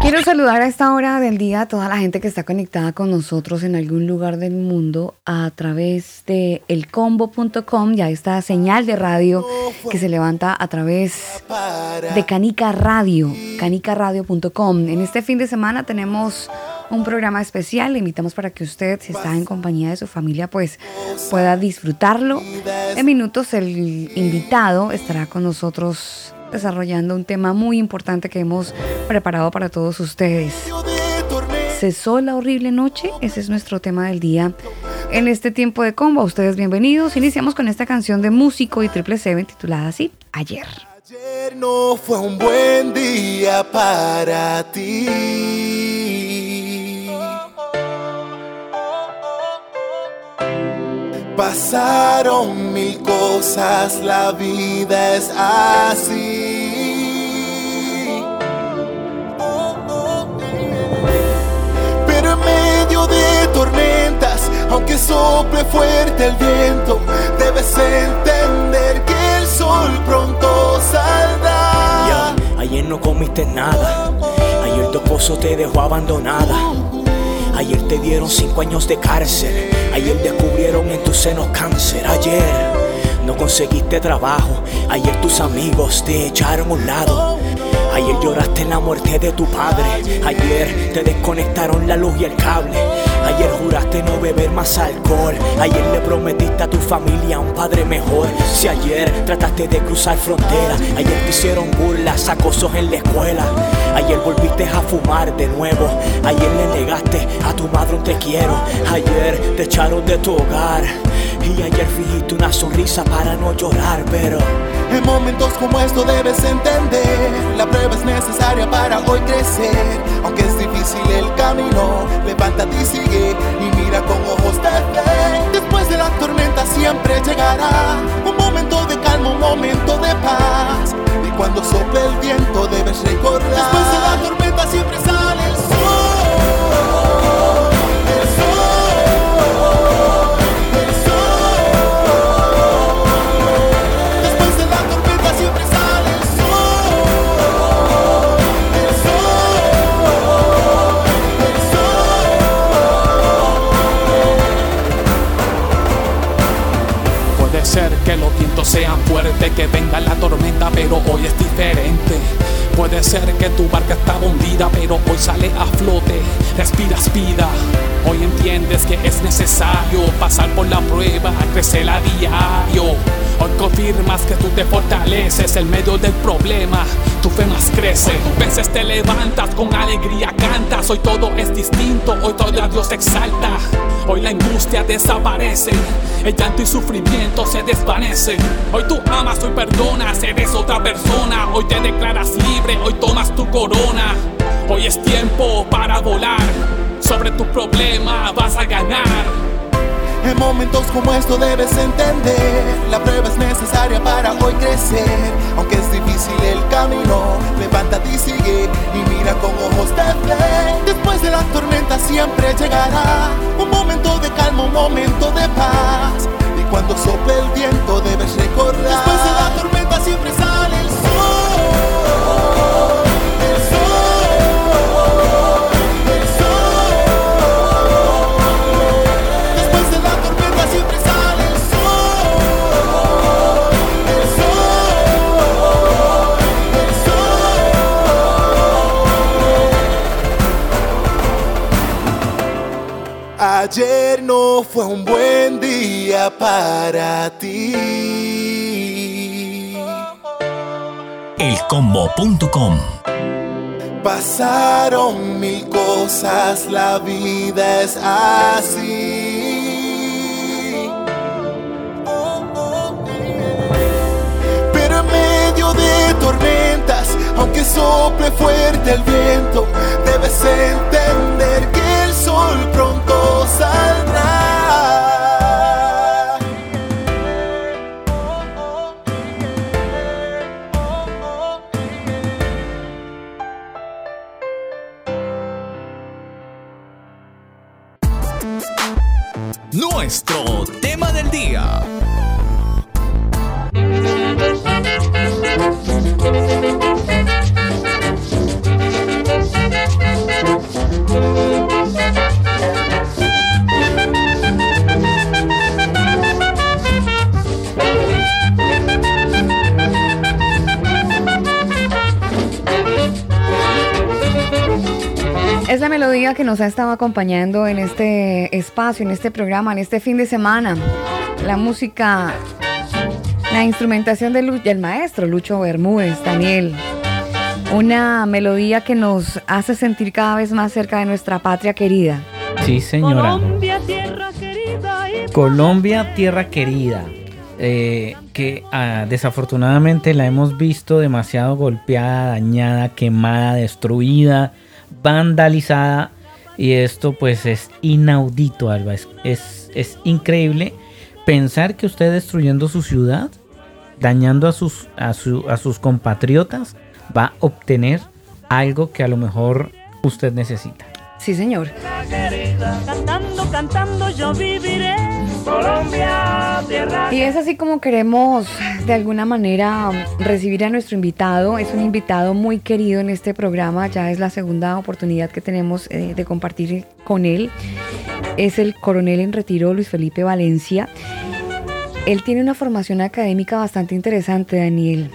Quiero saludar a esta hora del día a toda la gente que está conectada con nosotros en algún lugar del mundo a través de elcombo.com, ya esta señal de radio que se levanta a través de Canica Radio, canicaradio.com. En este fin de semana tenemos un programa especial, le invitamos para que usted, si está en compañía de su familia, pues pueda disfrutarlo. En minutos el invitado estará con nosotros desarrollando un tema muy importante que hemos preparado para todos ustedes. ¿Cesó la horrible noche? Ese es nuestro tema del día. En este tiempo de combo, ustedes bienvenidos. Iniciamos con esta canción de músico y triple seven titulada así, Ayer. Ayer no fue un buen día para ti. Pasaron mil cosas, la vida es así. Pero en medio de tormentas, aunque sople fuerte el viento, debes entender que el sol pronto saldrá. ayer no comiste nada, ayer tu esposo te dejó abandonada. Ayer te dieron cinco años de cárcel. Ayer descubrieron en tus senos cáncer. Ayer no conseguiste trabajo. Ayer tus amigos te echaron a un lado. Ayer lloraste en la muerte de tu padre. Ayer te desconectaron la luz y el cable. Ayer juraste no beber más alcohol. Ayer le prometiste a tu familia un padre mejor. Si ayer trataste de cruzar fronteras. Ayer te hicieron burlas, acosos en la escuela. Ayer volviste a fumar de nuevo. Ayer le negaste a tu madre un te quiero. Ayer te echaron de tu hogar. Y ayer fingiste una sonrisa para no llorar, pero en momentos como esto debes entender, la prueba es necesaria para hoy crecer. Aunque es difícil el camino, levántate y sigue y mira con ojos de fe. Después de la tormenta siempre llegará un momento de calma, un momento de paz. Y cuando sople el viento debes recordar. Después de la tormenta siempre sale que los vientos sean fuertes, que venga la tormenta, pero hoy es diferente. Puede ser que tu barca estaba hundida, pero hoy sale a flote. Respiras vida. Hoy entiendes que es necesario pasar por la prueba, crecer a diario. Hoy confirmas que tú te fortaleces en medio del problema. Tu fe más crece. Veces te levantas con alegría, cantas. Hoy todo es distinto, hoy todo a Dios exalta. Hoy la angustia desaparece, el llanto y sufrimiento se desvanecen. Hoy tú amas, hoy perdonas, eres otra persona. Hoy te declaras libre, hoy tomas tu corona. Hoy es tiempo para volar. Sobre tu problema vas a ganar. En momentos como esto debes entender, la prueba es necesaria para hoy crecer. Aunque es difícil el camino, levántate y sigue y mira con ojos de fe. Después de la tormenta siempre llegará un momento de calma, un momento de paz. Fue un buen día para ti. Elcombo.com Pasaron mil cosas, la vida es así. Pero en medio de tormentas, aunque sople fuerte el viento, debes entender que sol pronto saldrá. Que nos ha estado acompañando en este espacio, en este programa, en este fin de semana. La música, la instrumentación del, maestro Lucho Bermúdez, Daniel. Una melodía que nos hace sentir cada vez más cerca de nuestra patria querida. Sí, señora. Colombia, tierra querida. Colombia, tierra querida. Eh, que ah, desafortunadamente la hemos visto demasiado golpeada, dañada, quemada, destruida, vandalizada. Y esto pues es inaudito, Alba. Es, es, increíble pensar que usted destruyendo su ciudad, dañando a sus, a, a sus compatriotas, va a obtener algo que a lo mejor usted necesita. Sí, señor. Cantando, cantando yo viviré. Colombia, tierra. Y es así como queremos de alguna manera recibir a nuestro invitado. Es un invitado muy querido en este programa. Ya es la segunda oportunidad que tenemos eh, de compartir con él. Es el coronel en retiro Luis Felipe Valencia. Él tiene una formación académica bastante interesante, Daniel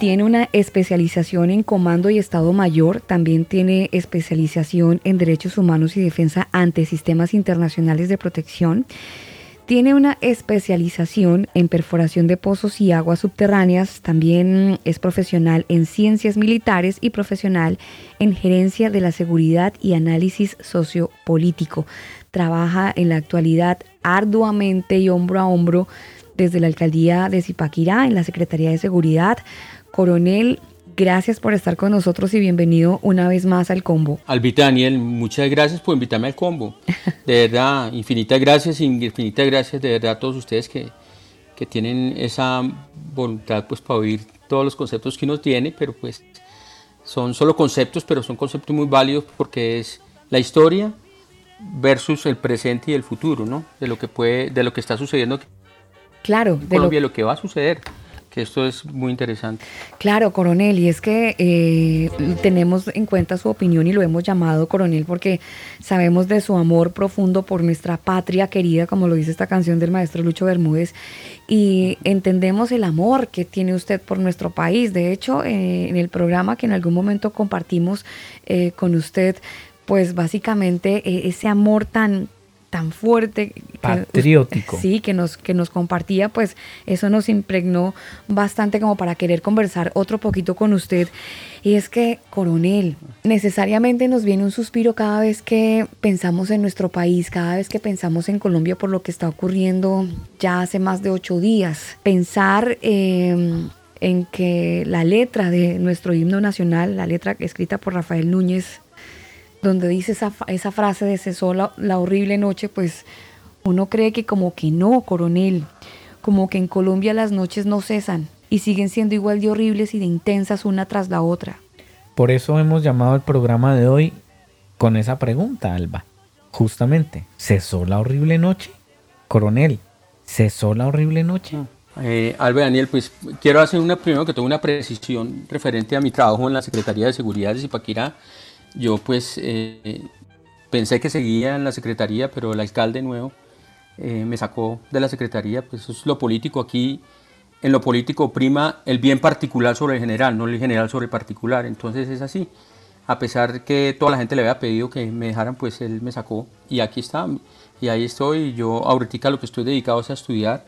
tiene una especialización en Comando y Estado Mayor, también tiene especialización en Derechos Humanos y Defensa ante Sistemas Internacionales de Protección. Tiene una especialización en perforación de pozos y aguas subterráneas. También es profesional en ciencias militares y profesional en gerencia de la seguridad y análisis sociopolítico. Trabaja en la actualidad arduamente y hombro a hombro desde la alcaldía de Zipaquirá en la Secretaría de Seguridad Coronel, gracias por estar con nosotros y bienvenido una vez más al combo. Albita Daniel, muchas gracias por invitarme al combo. De verdad, infinitas gracias, infinitas gracias de verdad a todos ustedes que, que tienen esa voluntad pues para oír todos los conceptos que uno tiene, pero pues son solo conceptos, pero son conceptos muy válidos porque es la historia versus el presente y el futuro, ¿no? De lo que puede, de lo que está sucediendo claro, en Colombia, lo... lo que va a suceder que esto es muy interesante. Claro, coronel, y es que eh, tenemos en cuenta su opinión y lo hemos llamado coronel porque sabemos de su amor profundo por nuestra patria querida, como lo dice esta canción del maestro Lucho Bermúdez, y entendemos el amor que tiene usted por nuestro país. De hecho, eh, en el programa que en algún momento compartimos eh, con usted, pues básicamente ese amor tan tan fuerte. Patriótico. sí, que nos, que nos compartía, pues eso nos impregnó bastante como para querer conversar otro poquito con usted. Y es que, coronel, necesariamente nos viene un suspiro cada vez que pensamos en nuestro país, cada vez que pensamos en Colombia por lo que está ocurriendo ya hace más de ocho días. Pensar... Em, en que la letra de nuestro himno nacional, la letra escrita por Rafael Núñez, donde dice esa, esa frase de cesó la, la horrible noche, pues uno cree que como que no, coronel, como que en Colombia las noches no cesan y siguen siendo igual de horribles y de intensas una tras la otra. Por eso hemos llamado el programa de hoy con esa pregunta, Alba. Justamente, ¿cesó la horrible noche? Coronel, ¿cesó la horrible noche? Eh, Alba Daniel, pues quiero hacer una, primero que tengo una precisión referente a mi trabajo en la Secretaría de Seguridad de Zipaquirá yo pues eh, pensé que seguía en la secretaría, pero el alcalde nuevo eh, me sacó de la secretaría, pues es lo político aquí. En lo político prima el bien particular sobre el general, no el general sobre el particular. Entonces es así. A pesar que toda la gente le había pedido que me dejaran, pues él me sacó y aquí está. Y ahí estoy. Yo ahorita lo que estoy dedicado es a estudiar.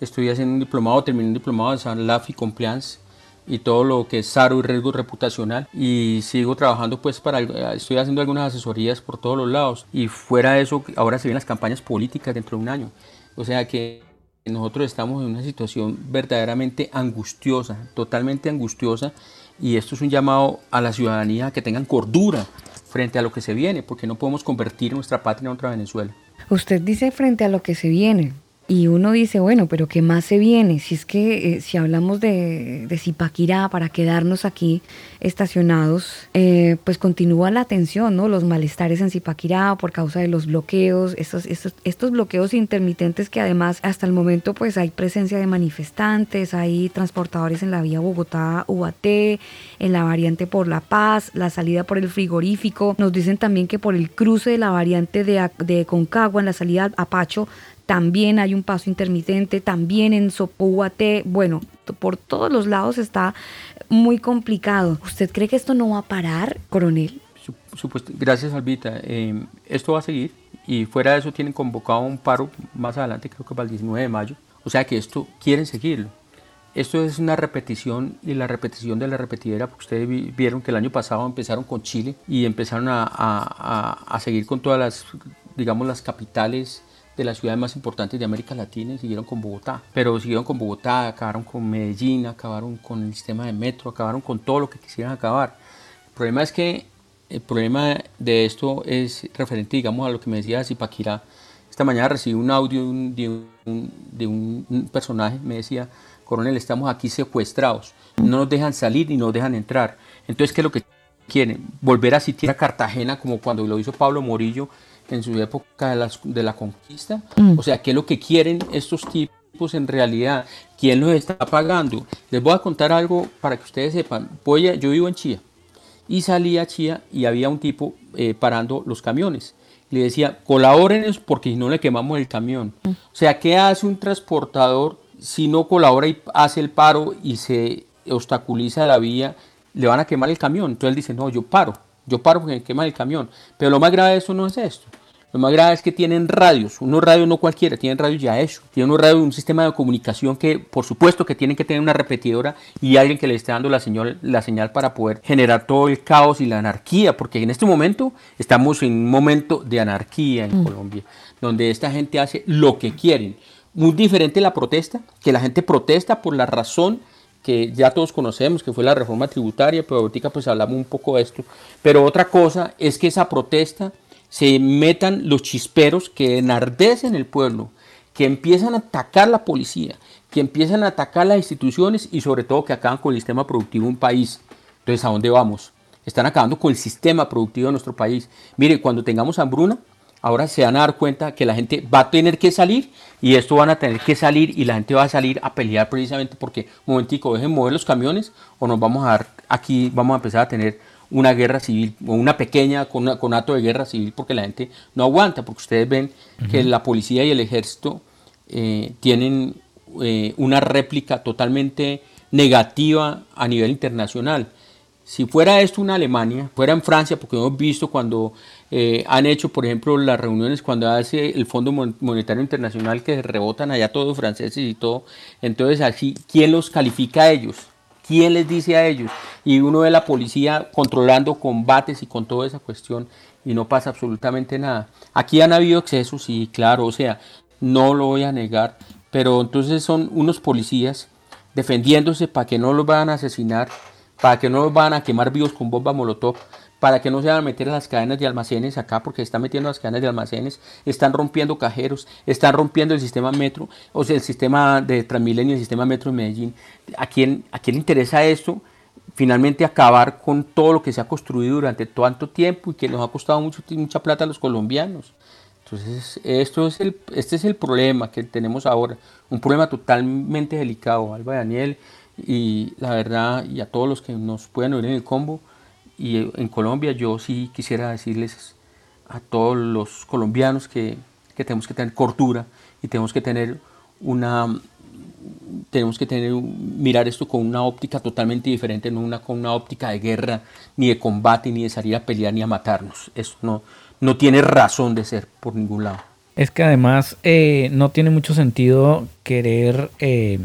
Estoy haciendo un diplomado, terminé un diplomado en San Lafi Compliance y todo lo que es SARO y riesgo reputacional y sigo trabajando pues para estoy haciendo algunas asesorías por todos los lados y fuera de eso ahora se vienen las campañas políticas dentro de un año. O sea que nosotros estamos en una situación verdaderamente angustiosa totalmente angustiosa y esto es un llamado a la ciudadanía que tengan cordura frente a lo que se viene porque no podemos convertir nuestra patria en otra Venezuela. Usted dice frente a lo que se viene y uno dice, bueno, pero ¿qué más se viene? Si es que eh, si hablamos de, de Zipaquirá para quedarnos aquí estacionados, eh, pues continúa la tensión, ¿no? Los malestares en Zipaquirá por causa de los bloqueos, estos, estos, estos bloqueos intermitentes que además hasta el momento pues hay presencia de manifestantes, hay transportadores en la vía Bogotá-UAT, en la variante por La Paz, la salida por el frigorífico. Nos dicen también que por el cruce de la variante de, de Concagua en la salida a Pacho también hay un paso intermitente, también en Sopohuate, bueno, por todos los lados está muy complicado. ¿Usted cree que esto no va a parar, coronel? gracias Albita. Eh, esto va a seguir y fuera de eso tienen convocado un paro más adelante, creo que para el 19 de mayo. O sea que esto quieren seguirlo. Esto es una repetición y la repetición de la repetidera, porque ustedes vieron que el año pasado empezaron con Chile y empezaron a, a, a seguir con todas las, digamos, las capitales de las ciudades más importantes de América Latina y siguieron con Bogotá. Pero siguieron con Bogotá, acabaron con Medellín, acabaron con el sistema de metro, acabaron con todo lo que quisieran acabar. El problema es que el problema de esto es referente, digamos, a lo que me decía Zipaquirá. Esta mañana recibí un audio de un, de un, personaje, me decía, coronel, estamos aquí secuestrados, no nos dejan salir no nos dejan entrar. Entonces, ¿qué es lo que quieren? Volver a sitiar a Cartagena como cuando lo hizo Pablo Morillo en su época de, de la conquista. Mm. O sea, ¿qué es lo que quieren estos tipos en realidad? ¿Quién los está pagando? Les voy a contar algo para que ustedes sepan. Voy yo vivo en Chía y salí a Chía y había un tipo eh, parando los camiones. Le decía, colabórenos porque si no le quemamos el camión. Mm. O sea, ¿qué hace un transportador si no colabora y hace el paro y se obstaculiza la vía? Le van a quemar el camión. Entonces él dice, no, yo paro. Yo paro porque me queman el camión. Pero lo más grave de eso no es esto. Lo más grave es que tienen radios, unos radios no cualquiera, tienen radios ya hechos, tienen unos radios, un sistema de comunicación que por supuesto que tienen que tener una repetidora y alguien que le esté dando la señal, la señal para poder generar todo el caos y la anarquía, porque en este momento estamos en un momento de anarquía en mm. Colombia, donde esta gente hace lo que quieren. Muy diferente la protesta, que la gente protesta por la razón que ya todos conocemos, que fue la reforma tributaria, pero ahorita pues hablamos un poco de esto. Pero otra cosa es que esa protesta se metan los chisperos que enardecen el pueblo, que empiezan a atacar la policía, que empiezan a atacar las instituciones y sobre todo que acaban con el sistema productivo de un país. Entonces, ¿a dónde vamos? Están acabando con el sistema productivo de nuestro país. Mire, cuando tengamos hambruna, ahora se van a dar cuenta que la gente va a tener que salir y esto van a tener que salir y la gente va a salir a pelear precisamente porque, momentico, dejen mover los camiones o nos vamos a dar aquí, vamos a empezar a tener una guerra civil o una pequeña con, con acto de guerra civil porque la gente no aguanta, porque ustedes ven que la policía y el ejército eh, tienen eh, una réplica totalmente negativa a nivel internacional. Si fuera esto una Alemania, fuera en Francia, porque hemos visto cuando eh, han hecho, por ejemplo, las reuniones cuando hace el Fondo Monetario Internacional que rebotan allá todos franceses y todo, entonces así, ¿quién los califica a ellos? ¿Quién les dice a ellos? Y uno ve la policía controlando combates y con toda esa cuestión y no pasa absolutamente nada. Aquí han habido excesos, sí, claro, o sea, no lo voy a negar, pero entonces son unos policías defendiéndose para que no los van a asesinar, para que no los van a quemar vivos con bomba molotov, para que no se van a meter las cadenas de almacenes acá, porque están metiendo las cadenas de almacenes, están rompiendo cajeros, están rompiendo el sistema metro, o sea, el sistema de Transmilenio, el sistema metro de Medellín. ¿A quién, ¿A quién le interesa esto? Finalmente acabar con todo lo que se ha construido durante tanto tiempo y que nos ha costado mucho, mucha plata a los colombianos. Entonces, esto es el, este es el problema que tenemos ahora, un problema totalmente delicado, Alba Daniel, y la verdad, y a todos los que nos puedan oír en el combo, y en Colombia yo sí quisiera decirles a todos los colombianos que, tenemos que tener cordura y tenemos que tener una tenemos que tener mirar esto con una óptica totalmente diferente, no una con una óptica de guerra, ni de combate, ni de salir a pelear, ni a matarnos. Eso no, no tiene razón de ser por ningún lado. Es que además eh, no tiene mucho sentido querer eh,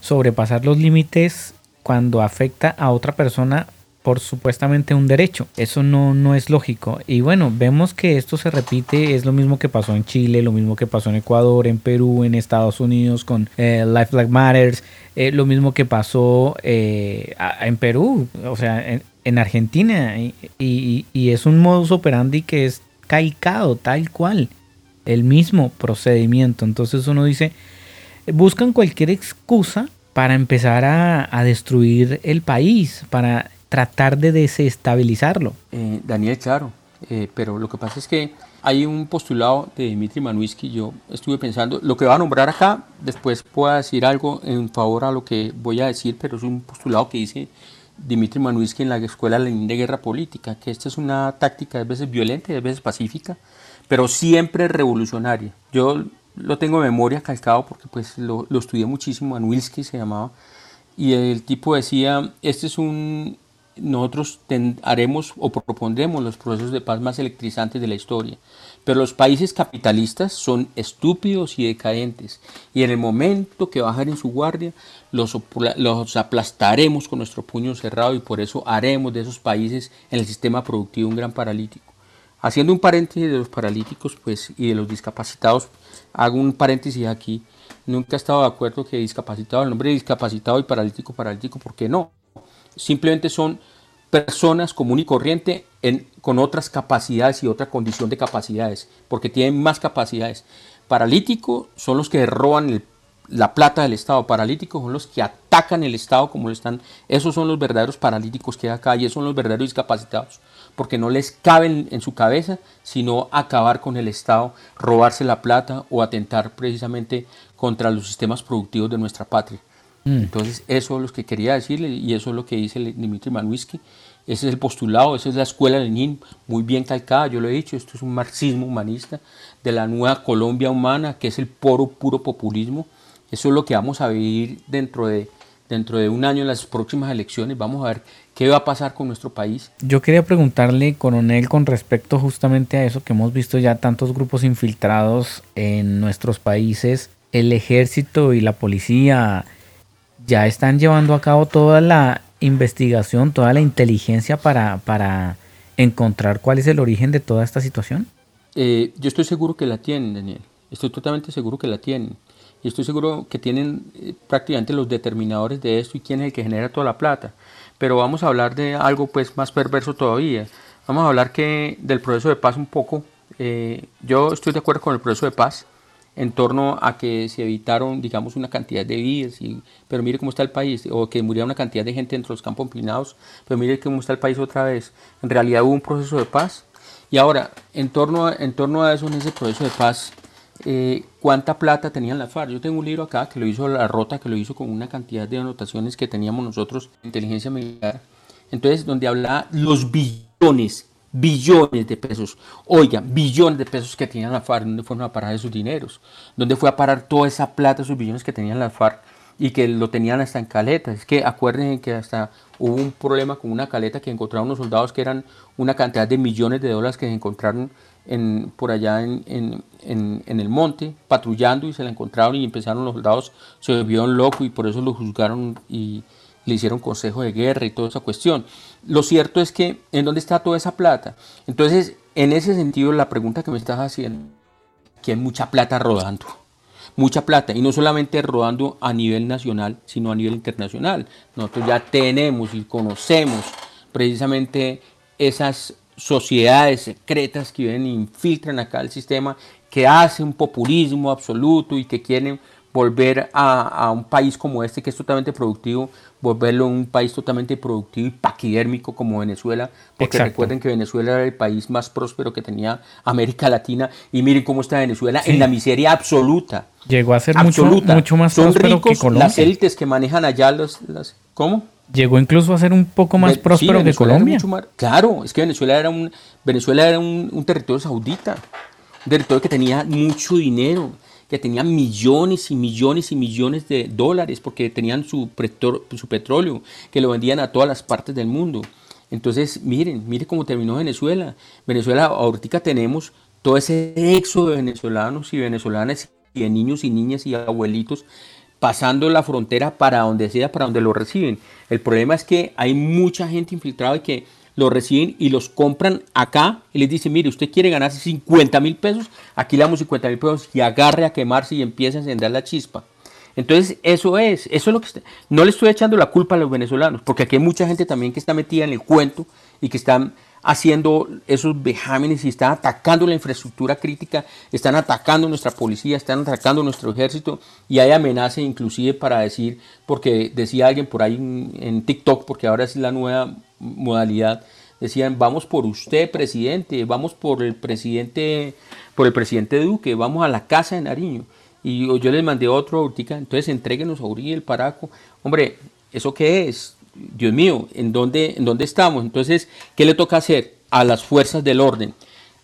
sobrepasar los límites cuando afecta a otra persona por supuestamente un derecho. Eso no, no es lógico. Y bueno, vemos que esto se repite, es lo mismo que pasó en Chile, lo mismo que pasó en Ecuador, en Perú, en Estados Unidos con eh, Life Like Matters, eh, lo mismo que pasó eh, en Perú, o sea, en, Argentina. Y, y, es un modus operandi que es calcado, tal cual, el mismo procedimiento. Entonces uno dice, buscan cualquier excusa para empezar a, a destruir el país, para tratar de desestabilizarlo. Eh, Daniel, claro, eh, pero lo que pasa es que hay un postulado de Dmitry Manuisky, yo estuve pensando, lo que va a nombrar acá, después puedo decir algo en favor a lo que voy a decir, pero es un postulado que dice Dmitry Manuisky en la Escuela de Guerra Política, que esta es una táctica a veces violenta y a veces pacífica, pero siempre revolucionaria. Yo lo tengo en memoria calcado porque pues lo, lo estudié muchísimo, Manuisky se llamaba, y el tipo decía, este es un nosotros haremos o propondremos los procesos de paz más electrizantes de la historia. Pero los países capitalistas son estúpidos y decadentes. Y en el momento que bajen en su guardia, los, los aplastaremos con nuestro puño cerrado y por eso haremos de esos países en el sistema productivo un gran paralítico. Haciendo un paréntesis de los paralíticos pues, y de los discapacitados, hago un paréntesis aquí. Nunca he estado de acuerdo que discapacitado, el nombre de discapacitado y paralítico, paralítico, ¿por qué no? Simplemente son personas común y corriente con otras capacidades y otra condición de capacidades, porque tienen más capacidades. Paralíticos son los que roban la plata del Estado, paralíticos son los que atacan el Estado como lo están, esos son los verdaderos paralíticos que hay acá y esos son los verdaderos discapacitados, porque no les caben en su cabeza sino acabar con el Estado, robarse la plata o atentar precisamente contra los sistemas productivos de nuestra patria. Mm. Entonces, eso es lo que quería decirle y eso es lo que dice Dimitri Manuisky. Ese es el postulado, esa es la escuela de Lenin, muy bien calcada, yo lo he dicho, esto es un marxismo humanista de la nueva Colombia humana, que es el puro, puro populismo. Eso es lo que vamos a vivir dentro de, dentro de un año en las próximas elecciones. Vamos a ver qué va a pasar con nuestro país. Yo quería preguntarle, coronel, con respecto justamente a eso que hemos visto ya tantos grupos infiltrados en nuestros países, el ejército y la policía ya están llevando a cabo toda la investigación, toda la inteligencia para, para encontrar cuál es el origen de toda esta situación? Eh, yo estoy seguro que la tienen, Daniel. Estoy totalmente seguro que la tienen. Y estoy seguro que tienen eh, prácticamente los determinadores de esto y quién es el que genera toda la plata. Pero vamos a hablar de algo pues más perverso todavía. Vamos a hablar que del proceso de paz un poco. Eh, yo estoy de acuerdo con el proceso de paz en torno a que se evitaron, digamos, una cantidad de vidas, y, pero mire cómo está el país, o que muriera una cantidad de gente dentro de los campos empinados, pero mire cómo está el país otra vez. En realidad hubo un proceso de paz. Y ahora, en torno a, en torno a eso, en ese proceso de paz, eh, ¿cuánta plata tenían las FARC? Yo tengo un libro acá que lo hizo La Rota, que lo hizo con una cantidad de anotaciones que teníamos nosotros, inteligencia militar. Entonces, donde habla los billones billones de pesos. Oigan, billones de pesos que tenían la FARC, ¿dónde fueron a parar esos dineros? ¿Dónde fue a parar toda esa plata, esos billones que tenían la FARC y que lo tenían hasta en caletas? Es que acuérdense que hasta hubo un problema con una caleta que encontraron unos soldados que eran una cantidad de millones de dólares que se encontraron en, por allá en, en, en, el monte, patrullando y se la encontraron y empezaron los soldados, se volvieron locos y por eso lo juzgaron y le hicieron consejo de guerra y toda esa cuestión. Lo cierto es que, ¿en dónde está toda esa plata? Entonces, en ese sentido, la pregunta que me estás haciendo, que hay mucha plata rodando, mucha plata, y no solamente rodando a nivel nacional, sino a nivel internacional. Nosotros ya tenemos y conocemos precisamente esas sociedades secretas que vienen e infiltran acá el sistema, que hacen populismo absoluto y que quieren volver a, un país como este que es totalmente productivo, volverlo un país totalmente productivo y paquidérmico como Venezuela, porque recuerden que Venezuela era el país más próspero que tenía América Latina y miren cómo está Venezuela en la miseria absoluta. Llegó a ser Mucho, mucho más Son próspero que Colombia. Las élites que manejan allá los, las, ¿cómo? Llegó incluso a ser un poco más próspero que Colombia. claro, es que Venezuela era un Venezuela era un, un territorio saudita, un territorio que tenía mucho dinero que tenían millones y millones y millones de dólares porque tenían su, su petróleo, que lo vendían a todas las partes del mundo. Entonces, miren, miren cómo terminó Venezuela. Venezuela, ahorita tenemos todo ese éxodo de venezolanos y venezolanas y de niños y niñas y abuelitos pasando la frontera para donde sea, para donde lo reciben. El problema es que hay mucha gente infiltrada y que lo reciben y los compran acá y les dicen, mire, usted quiere ganarse 50 mil pesos, aquí le damos 50 mil pesos y agarre a quemarse y empiece a encender la chispa. Entonces, eso es, eso es lo que no le estoy echando la culpa a los venezolanos, porque aquí hay mucha gente también que está metida en el cuento y que están haciendo esos vejámenes y están atacando la infraestructura crítica, están atacando nuestra policía, están atacando nuestro ejército y hay amenazas inclusive para decir, porque decía alguien por ahí en TikTok, porque ahora es la nueva modalidad, decían, vamos por usted, presidente, vamos por el presidente, por el presidente Duque, vamos a la casa de Nariño. Y yo les mandé otro ahorita, entonces entréguenos a Uribe el Paraco. Hombre, ¿eso qué es? Dios mío, ¿en dónde, ¿en dónde estamos? Entonces, ¿qué le toca hacer a las fuerzas del orden?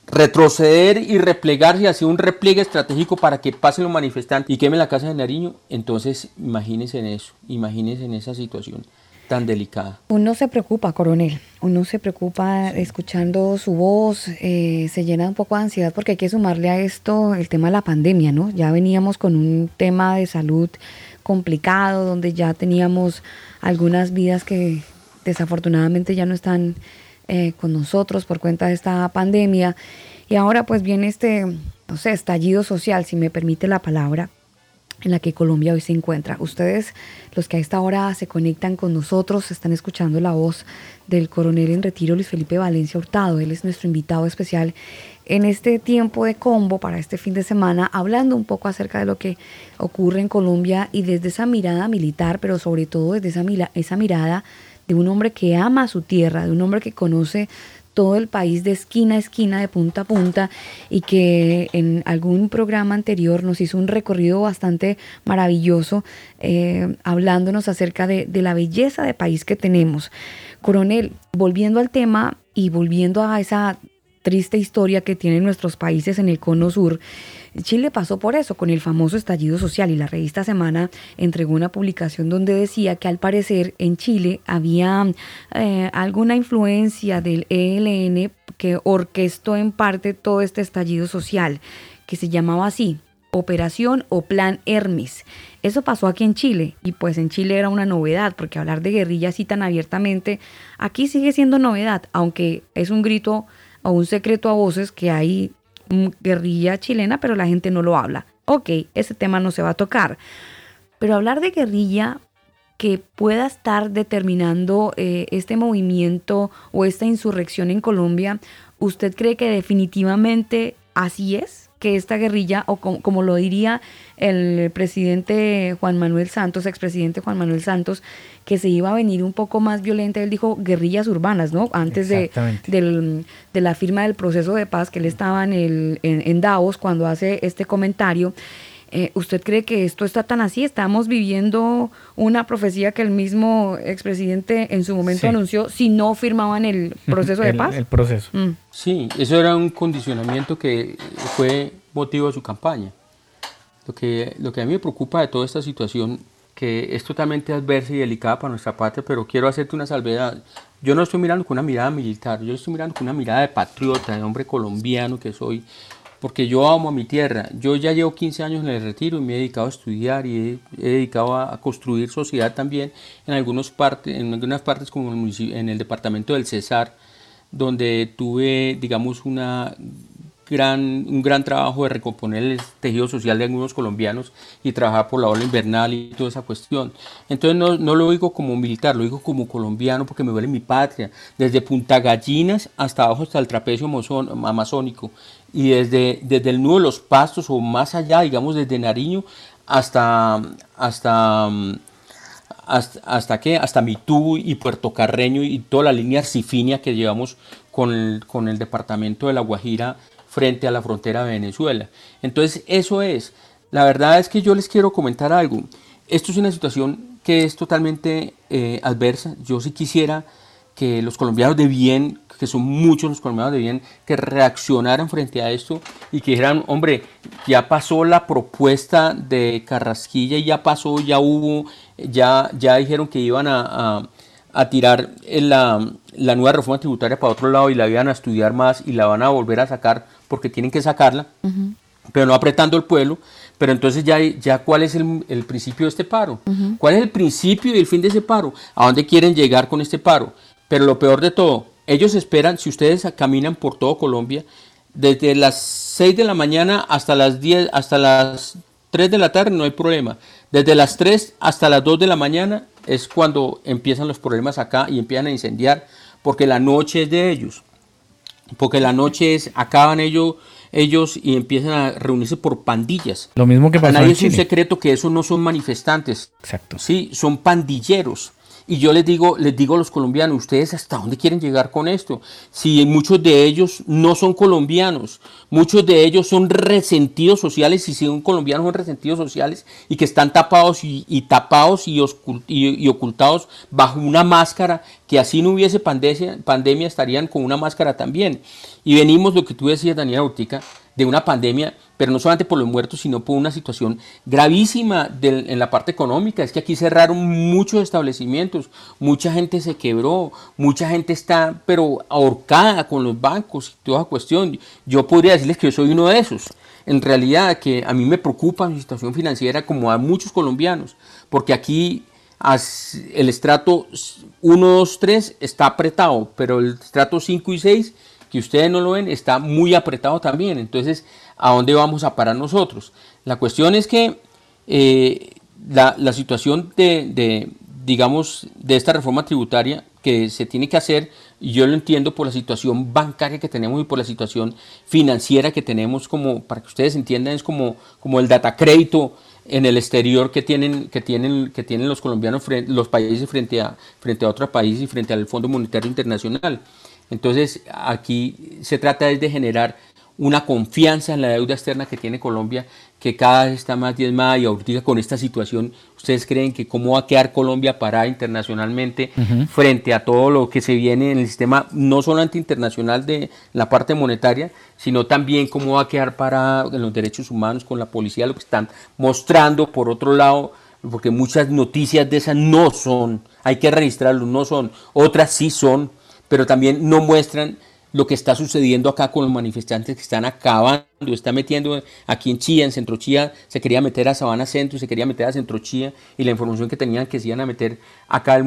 Retroceder y replegarse hacia un repliegue estratégico para que pasen los manifestantes y quemen la casa de Nariño. Entonces, imagínense en eso, imagínense en esa situación. tan delicada. Uno se preocupa, coronel, uno se preocupa escuchando su voz, eh, se llena un poco de ansiedad porque hay que sumarle a esto el tema de la pandemia, ¿no? Ya veníamos con un tema de salud complicado, donde ya teníamos algunas vidas que desafortunadamente ya no están eh, con nosotros por cuenta de esta pandemia. Y ahora pues viene este, no sé, estallido social, si me permite la palabra, en la que Colombia hoy se encuentra. Ustedes, los que a esta hora se conectan con nosotros, están escuchando la voz del coronel en retiro Luis Felipe Valencia Hurtado. Él es nuestro invitado especial en este tiempo de combo para este fin de semana, hablando un poco acerca de lo que ocurre en Colombia y desde esa mirada militar, pero sobre todo desde esa, esa mirada de un hombre que ama su tierra, de un hombre que conoce todo el país de esquina a esquina, de punta a punta, y que en algún programa anterior nos hizo un recorrido bastante maravilloso, eh, hablándonos acerca de, de la belleza de país que tenemos. Coronel, volviendo al tema y volviendo a esa triste historia que tienen nuestros países en el cono sur, Chile pasó por eso con el famoso estallido social y la revista Semana entregó una publicación donde decía que al parecer en Chile había eh, alguna influencia del ELN que orquestó en parte todo este estallido social, que se llamaba así, Operación o Plan Hermes. Eso pasó aquí en Chile y pues en Chile era una novedad porque hablar de guerrilla así tan abiertamente aquí sigue siendo novedad, aunque es un grito o un secreto a voces que hay guerrilla chilena, pero la gente no lo habla. Ok, ese tema no se va a tocar. Pero hablar de guerrilla que pueda estar determinando eh, este movimiento o esta insurrección en Colombia, ¿usted cree que definitivamente así es? Que esta guerrilla, o como, lo diría el presidente Juan Manuel Santos, expresidente Juan Manuel Santos, que se iba a venir un poco más violenta, él dijo guerrillas urbanas, ¿no? Antes de, de la firma del proceso de paz, que él estaba en, el, en Davos cuando hace este comentario. Eh, ¿Usted cree que esto está tan así? Estamos viviendo una profecía que el mismo expresidente en su momento anunció si no firmaban el proceso de paz. El proceso. Mm. Sí, eso era un condicionamiento que fue motivo de su campaña. Lo que, lo que a mí me preocupa de toda esta situación, que es totalmente adversa y delicada para nuestra patria, pero quiero hacerte una salvedad. Yo no estoy mirando con una mirada militar, yo estoy mirando con una mirada de patriota, de hombre colombiano que soy porque yo amo a mi tierra. Yo ya llevo 15 años en el retiro y me he dedicado a estudiar y he, dedicado a, construir sociedad también en, algunos partes, en algunas partes como en el departamento del Cesar, donde tuve, digamos, un gran trabajo de recomponer el tejido social de algunos colombianos y trabajar por la ola invernal y toda esa cuestión. Entonces no, no, lo digo como militar, lo digo como colombiano porque me duele mi patria, desde Punta Gallinas hasta abajo hasta el trapecio amazónico y desde, desde el nudo de los pastos o más allá, digamos desde Nariño hasta, hasta, hasta, hasta, ¿qué? hasta Mitú y Puerto Carreño y toda la línea arcifinia que llevamos con el, con el departamento de La Guajira frente a la frontera de Venezuela. Entonces eso es, la verdad es que yo les quiero comentar algo. Esto es una situación que es totalmente eh, adversa. Yo sí quisiera que los colombianos de bien, que son muchos los colombianos de bien, que reaccionaran frente a esto y que dijeran, hombre, ya pasó la propuesta de Carrasquilla, ya pasó, ya hubo, ya, ya dijeron que iban a, a tirar la, la, nueva reforma tributaria para otro lado y la iban a estudiar más y la van a volver a sacar porque tienen que sacarla, pero no apretando el pueblo. Pero entonces ya, ya ¿cuál es el, el principio de este paro? ¿Cuál es el principio y el fin de ese paro? ¿A dónde quieren llegar con este paro? Pero lo peor de todo, ellos esperan, si ustedes caminan por todo Colombia, desde las 6 de la mañana hasta las 10, hasta las 3 de la tarde no hay problema. Desde las 3 hasta las 2 de la mañana es cuando empiezan los problemas acá y empiezan a incendiar, porque la noche es de ellos. Porque la noche es, acaban ellos, ellos y empiezan a reunirse por pandillas. Lo mismo que pasa nadie es un secreto que esos no son manifestantes. Exacto. Sí, son pandilleros. Y yo les digo, les digo a los colombianos, ustedes hasta dónde quieren llegar con esto. Si muchos de ellos no son colombianos, muchos de ellos son resentidos sociales, y si son colombianos son resentidos sociales y que están tapados y, tapados y, ocultados bajo una máscara, que así no hubiese pandemia, pandemia estarían con una máscara también. Y venimos, lo que tú decías, Daniela Ortica, de una pandemia, pero no solamente por los muertos, sino por una situación gravísima en la parte económica. Es que aquí cerraron muchos establecimientos, mucha gente se quebró, mucha gente está, pero ahorcada con los bancos y toda cuestión. Yo podría decirles que yo soy uno de esos. En realidad, que a mí me preocupa mi situación financiera como a muchos colombianos, porque aquí el estrato 1, 2, 3 está apretado, pero el estrato 5 y 6 que ustedes no lo ven, está muy apretado también. Entonces, ¿a dónde vamos a parar nosotros? La cuestión es que eh, la, situación de, digamos, de esta reforma tributaria que se tiene que hacer, yo lo entiendo por la situación bancaria que tenemos y por la situación financiera que tenemos, como para que ustedes entiendan, es como, como el data crédito en el exterior que tienen, que tienen, que tienen los colombianos, los países frente a, frente a otros países y frente al Fondo Monetario Internacional. Entonces, aquí se trata de generar una confianza en la deuda externa que tiene Colombia, que cada vez está más diezmada y ahorita con esta situación, ¿ustedes creen que cómo va a quedar Colombia parada internacionalmente frente a todo lo que se viene en el sistema, no solamente internacional de la parte monetaria, sino también cómo va a quedar parada en los derechos humanos con la policía, lo que están mostrando por otro lado, porque muchas noticias de esas no son, hay que registrarlo, no son, otras sí son pero también no muestran lo que está sucediendo acá con los manifestantes que están acabando, está metiendo aquí en Chía, en Centro Chía, se quería meter a Sabana Centro, se quería meter a Centro Chía, y la información que tenían que se iban a meter acá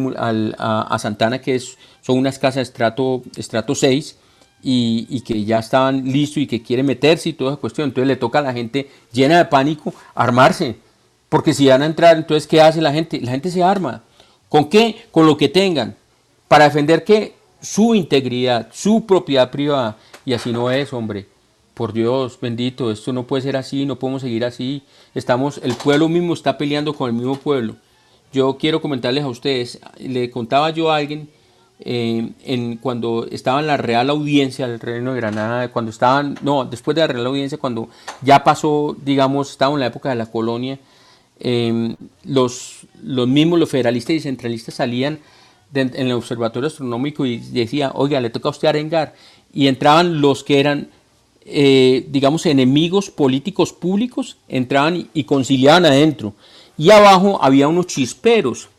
a, Santana, que es, son unas casas de estrato, estrato 6, y, que ya estaban listos y que quieren meterse y toda esa cuestión. Entonces le toca a la gente llena de pánico armarse, porque si van a entrar, entonces ¿qué hace la gente? La gente se arma. ¿Con qué? Con lo que tengan. ¿Para defender qué? Su integridad, su propiedad privada. Y así no es, hombre. Por Dios bendito, esto no puede ser así, no podemos seguir así. Estamos, el pueblo mismo está peleando con el mismo pueblo. Yo quiero comentarles a ustedes, le contaba yo a alguien eh, en, cuando estaba en la Real Audiencia del Reino de Granada, cuando estaban, no, después de la Real Audiencia, cuando ya pasó, digamos, estaba en la época de la colonia, eh, los, los mismos, los federalistas y centralistas salían en el observatorio astronómico y decía, oiga, le toca a usted arengar. Y entraban los que eran, eh, digamos, enemigos políticos públicos, entraban y, conciliaban adentro. Y abajo había unos chisperos.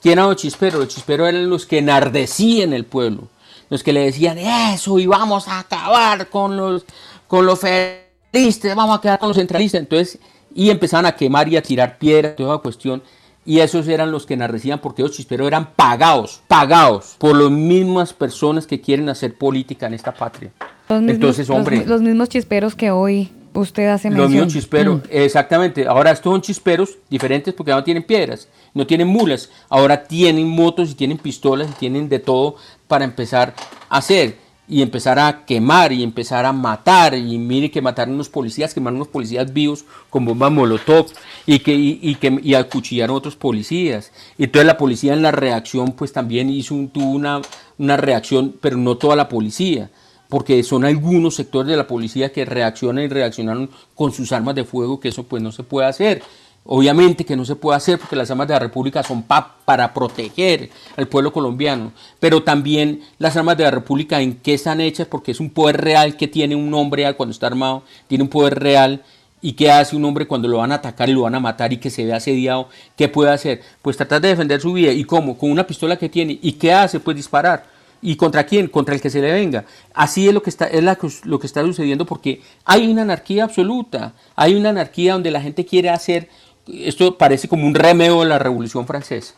¿Quién eran los chisperos? Los chisperos eran los que enardecían el pueblo. Los que le decían, eso, y vamos a acabar con los, con los federalistas, vamos a quedar con los centralistas. Entonces, y empezaban a quemar y a tirar piedras, toda cuestión y esos eran los que enardecían porque los chisperos eran pagados, pagados por las mismas personas que quieren hacer política en esta patria. Entonces, hombre. Los, mismos chisperos que hoy usted hace mención. Los mismos chisperos, mm. exactamente. Ahora estos son chisperos diferentes porque no tienen piedras, no tienen mulas. Ahora tienen motos y tienen pistolas y tienen de todo para empezar a hacer y empezar a quemar y empezar a matar y mire que mataron unos policías, quemaron unos policías vivos con bombas molotov y que y, que y acuchillaron otros policías. Y entonces la policía en la reacción pues también hizo un, tuvo una, una reacción, pero no toda la policía, porque son algunos sectores de la policía que reaccionan y reaccionaron con sus armas de fuego, que eso pues no se puede hacer. Obviamente que no se puede hacer porque las armas de la República son para proteger al pueblo colombiano, pero también las armas de la República en qué están hechas porque es un poder real que tiene un hombre cuando está armado, tiene un poder real y qué hace un hombre cuando lo van a atacar y lo van a matar y que se ve asediado, ¿qué puede hacer? Pues tratar de defender su vida y cómo, con una pistola que tiene y qué hace, pues disparar. ¿Y contra quién? Contra el que se le venga. Así es lo que está, es lo que está sucediendo porque hay una anarquía absoluta, hay una anarquía donde la gente quiere hacer esto parece como un remedio de la Revolución Francesa.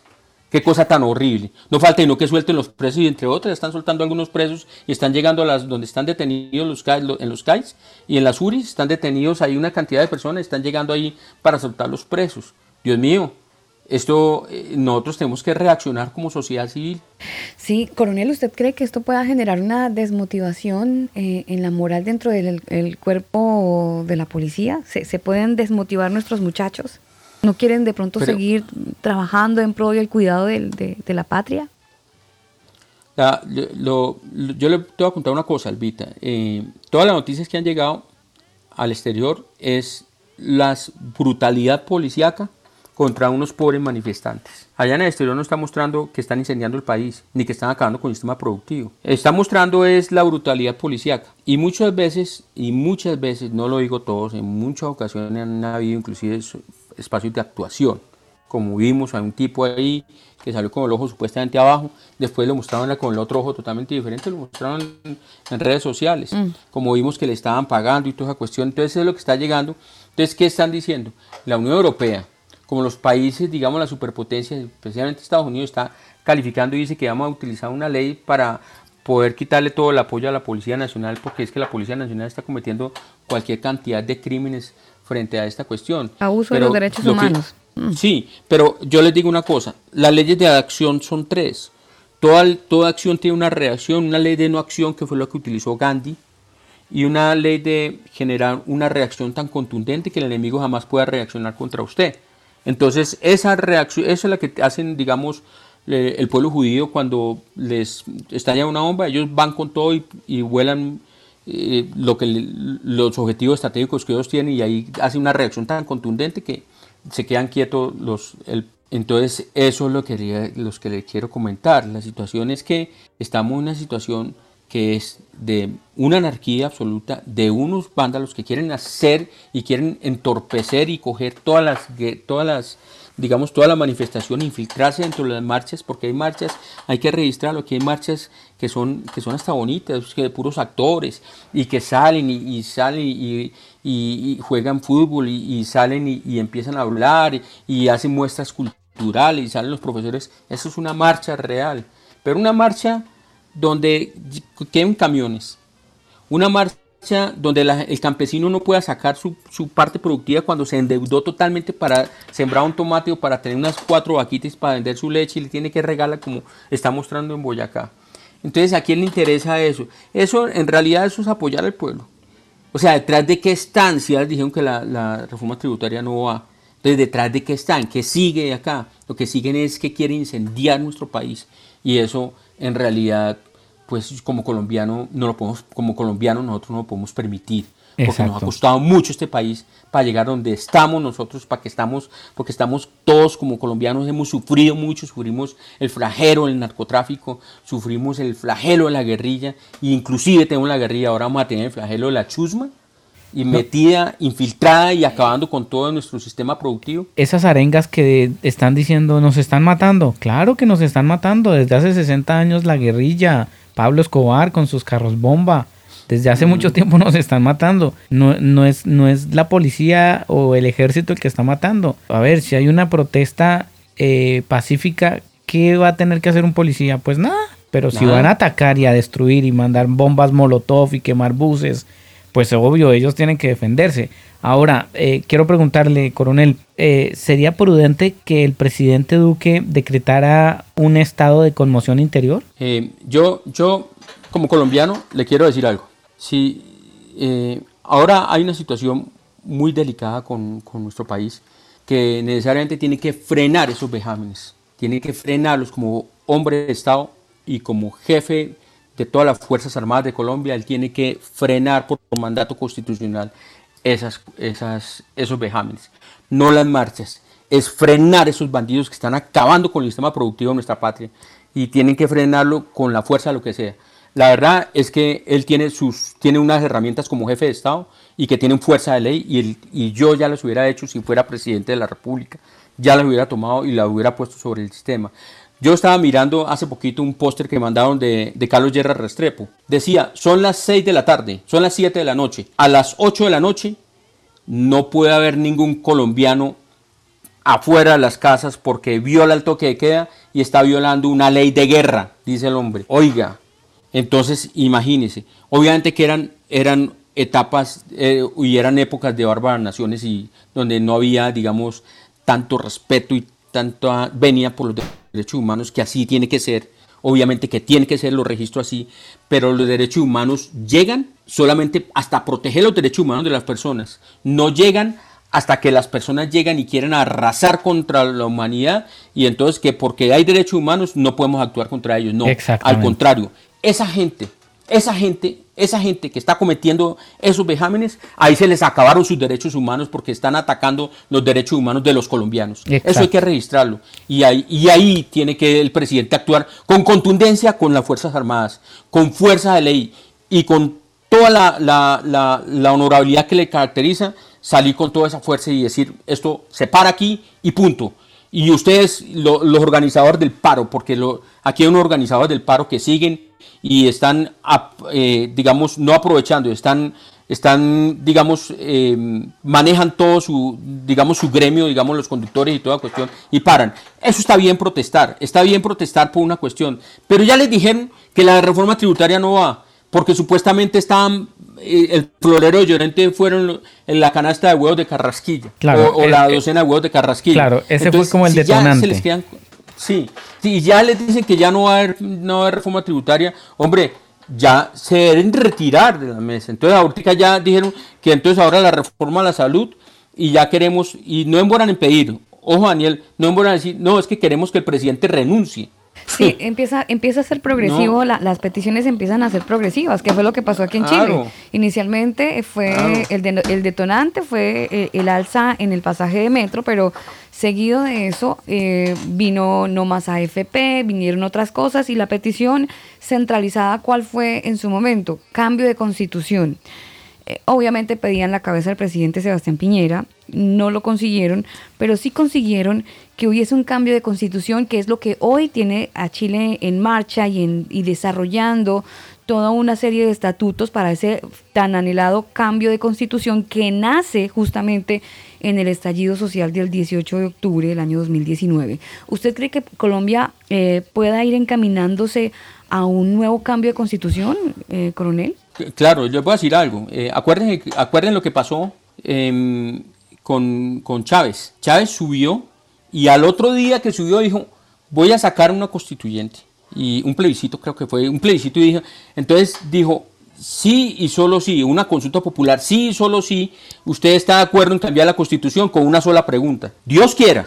Qué cosa tan horrible. No falta y no que suelten los presos y entre otras están soltando algunos presos y están llegando a las donde están detenidos los en los CAIs y en las URIs están detenidos hay una cantidad de personas están llegando ahí para soltar los presos. Dios mío, esto eh, nosotros tenemos que reaccionar como sociedad civil. Sí, coronel, ¿usted cree que esto pueda generar una desmotivación eh, en la moral dentro del cuerpo de la policía? ¿Se pueden desmotivar nuestros muchachos? ¿No quieren de pronto seguir trabajando en pro del cuidado de, la patria? yo le voy a contar una cosa, Albita. Eh, todas las noticias que han llegado al exterior es la brutalidad policíaca contra unos pobres manifestantes. Allá en el exterior no está mostrando que están incendiando el país, ni que están acabando con el sistema productivo. Está mostrando es la brutalidad policíaca. Y muchas veces, y muchas veces, no lo digo todos, en muchas ocasiones han habido inclusive espacios de actuación. Como vimos a un tipo ahí que salió con el ojo supuestamente abajo, después lo mostraron con el otro ojo totalmente diferente, lo mostraron en, redes sociales, mm. como vimos que le estaban pagando y toda esa cuestión. Entonces es lo que está llegando. Entonces, ¿qué están diciendo? La Unión Europea, como los países, digamos, la superpotencia, especialmente Estados Unidos, está calificando y dice que vamos a utilizar una ley para poder quitarle todo el apoyo a la Policía Nacional, porque es que la Policía Nacional está cometiendo cualquier cantidad de crímenes frente a esta cuestión. Abuso de los derechos humanos. Mm. Sí, pero yo les digo una cosa, las leyes de acción son tres. Toda, toda acción tiene una reacción, una ley de no acción que fue lo que utilizó Gandhi, y una ley de generar una reacción tan contundente que el enemigo jamás pueda reaccionar contra usted. Entonces, esa reacción, esa es la que hacen, digamos, el pueblo judío cuando les estalla una bomba, ellos van con todo y, vuelan eh, lo que los objetivos estratégicos que ellos tienen y ahí hace una reacción tan contundente que se quedan quietos los entonces eso es lo que los que les quiero comentar. La situación es que estamos en una situación que es de una anarquía absoluta, de unos vándalos que quieren hacer y quieren entorpecer y coger todas las, todas las digamos, toda la manifestación, infiltrarse dentro de las marchas, porque hay marchas, hay que registrarlo, que hay marchas que son, que son hasta bonitas, que de puros actores, y que salen y, salen y, juegan fútbol y, salen y, empiezan a hablar y, hacen muestras culturales y salen los profesores. Eso es una marcha real, pero una marcha donde queden camiones. Una marcha donde el campesino no pueda sacar su, parte productiva cuando se endeudó totalmente para sembrar un tomate o para tener unas cuatro vaquitas para vender su leche y le tiene que regalar como está mostrando en Boyacá. Entonces, ¿a quién le interesa eso? Eso, en realidad, eso es apoyar al pueblo. O sea, detrás de qué estancias dijeron que la, la reforma tributaria no va. Entonces, detrás de qué están, qué sigue acá. Lo que siguen es que quieren incendiar nuestro país. Y eso en realidad, pues como colombiano, no lo podemos, como colombiano nosotros no lo podemos permitir. Porque nos ha costado mucho este país para llegar donde estamos nosotros, para que estamos, porque estamos todos como colombianos, hemos sufrido mucho, sufrimos el flagelo del narcotráfico, sufrimos el flagelo de la guerrilla, e inclusive tenemos la guerrilla, ahora vamos a tener el flagelo de la chusma, y metida, infiltrada y acabando con todo nuestro sistema productivo. Esas arengas que están diciendo nos están matando, claro que nos están matando. Desde hace 60 años la guerrilla, Pablo Escobar con sus carros bomba, desde hace mucho tiempo nos están matando. No, no, es, no es la policía o el ejército el que está matando. A ver, si hay una protesta eh, pacífica, ¿qué va a tener que hacer un policía? Pues nada. Pero si van a atacar y a destruir y mandar bombas molotov y quemar buses pues obvio, ellos tienen que defenderse. Ahora, eh, quiero preguntarle, coronel, eh, ¿sería prudente que el presidente Duque decretara un estado de conmoción interior? Eh, yo, yo, como colombiano, le quiero decir algo. Si ahora hay una situación muy delicada con, con nuestro país que necesariamente tiene que frenar esos vejámenes, tiene que frenarlos como hombre de Estado y como jefe de todas las Fuerzas Armadas de Colombia, él tiene que frenar por mandato constitucional esas, esos vejámenes, no las marchas, es frenar esos bandidos que están acabando con el sistema productivo de nuestra patria y tienen que frenarlo con la fuerza de lo que sea. La verdad es que él tiene, sus, tiene unas herramientas como jefe de Estado y que tienen fuerza de ley y, y yo ya las hubiera hecho si fuera presidente de la República, ya las hubiera tomado y las hubiera puesto sobre el sistema. Yo estaba mirando hace poquito un póster que mandaron de, Carlos Guerra Restrepo. Decía, son las 6 de la tarde, son las 7 de la noche. A las 8 de la noche no puede haber ningún colombiano afuera de las casas porque viola el toque de queda y está violando una ley de guerra, dice el hombre. Oiga, entonces imagínese, obviamente que eran, eran etapas eh, y eran épocas de bárbaras naciones y donde no había, digamos, tanto respeto y tanta venía por los derechos humanos, que así tiene que ser, obviamente que tiene que ser, lo registro así, pero los derechos humanos llegan solamente hasta proteger los derechos humanos de las personas, no llegan hasta que las personas llegan y quieren arrasar contra la humanidad y entonces que porque hay derechos humanos no podemos actuar contra ellos, no, al contrario, esa gente esa gente, esa gente que está cometiendo esos vejámenes, ahí se les acabaron sus derechos humanos porque están atacando los derechos humanos de los colombianos. Eso hay que registrarlo. Y ahí, y ahí tiene que el presidente actuar con contundencia con las Fuerzas Armadas, con fuerza de ley y con toda la, honorabilidad que le caracteriza, salir con toda esa fuerza y decir, esto se para aquí y punto. Y ustedes, los organizadores del paro, porque lo, aquí hay unos organizadores del paro que siguen y están, eh, digamos, no aprovechando, están, están digamos, eh, manejan todo su, digamos, su gremio, digamos, los conductores y toda cuestión, y paran. Eso está bien protestar, está bien protestar por una cuestión, pero ya les dijeron que la reforma tributaria no va, porque supuestamente estaban, eh, el florero de Llorente fueron en la canasta de huevos de Carrasquilla, o, la docena de huevos de Carrasquilla. Claro, ese fue como el detonante. Sí, y ya les dicen que ya no va, a haber, no va a haber reforma tributaria. Hombre, ya se deben retirar de la mesa. Entonces ahorita ya dijeron que entonces ahora la reforma a la salud y ya queremos, y no demoran en pedir, ojo Daniel, no demoran en decir, no, es que queremos que el presidente renuncie. Sí, empieza, empieza a ser progresivo, las peticiones empiezan a ser progresivas, que fue lo que pasó aquí en Chile. Inicialmente fue el, el, detonante fue el, eh, el, alza en el pasaje de metro, pero seguido de eso eh, vino no más AFP, vinieron otras cosas y la petición centralizada, ¿cuál fue en su momento? Cambio de constitución. Eh, obviamente pedían la cabeza del presidente Sebastián Piñera, no lo consiguieron, pero sí consiguieron que hubiese un cambio de constitución, que es lo que hoy tiene a Chile en marcha y, en, y desarrollando toda una serie de estatutos para ese tan anhelado cambio de constitución que nace justamente en el estallido social del 18 de octubre del año 2019. ¿Usted cree que Colombia eh, pueda ir encaminándose a un nuevo cambio de constitución, eh, coronel? Claro, yo voy a decir algo. Eh, acuérdense, acuerden lo que pasó em, con, con Chávez. Chávez subió y al otro día que subió dijo, voy a sacar una constituyente. Y un plebiscito, creo que fue un plebiscito, y dijo, entonces dijo, sí y solo sí, una consulta popular, sí y solo sí, usted está de acuerdo en cambiar la constitución con una sola pregunta. Dios quiera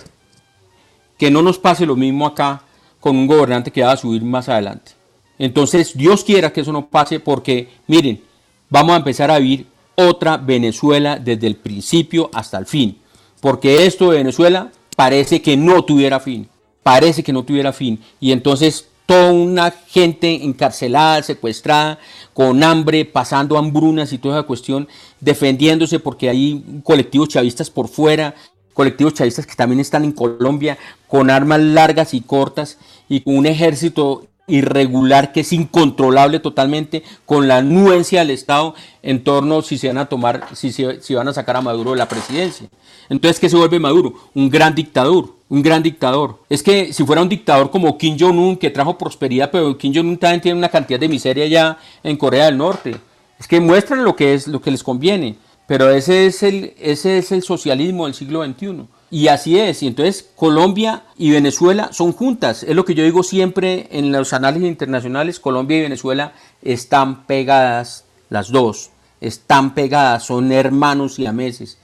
que no nos pase lo mismo acá con un gobernante que va a subir más adelante. Entonces, Dios quiera que eso no pase porque, miren, vamos a empezar a vivir otra Venezuela desde el principio hasta el fin. Porque esto de Venezuela parece que no tuviera fin. Parece que no tuviera fin. Y entonces toda una gente encarcelada, secuestrada, con hambre, pasando hambrunas y toda esa cuestión, defendiéndose porque hay colectivos chavistas por fuera, colectivos chavistas que también están en Colombia con armas largas y cortas y un ejército irregular que es incontrolable totalmente con la anuencia del Estado en torno si se van a tomar, si, si van a sacar a Maduro de la presidencia. Entonces, ¿qué se vuelve Maduro? Un gran dictador, un gran dictador. Es que si fuera un dictador como Kim Jong-un, que trajo prosperidad, pero Kim Jong-un también tiene una cantidad de miseria ya en Corea del Norte. Es que muestran lo que, es, lo que les conviene, pero ese es el, ese es el socialismo del siglo XXI. Y así es, y entonces Colombia y Venezuela son juntas. Es lo que yo digo siempre en los análisis internacionales, Colombia y Venezuela están pegadas, las dos, están pegadas, son hermanos y ameses.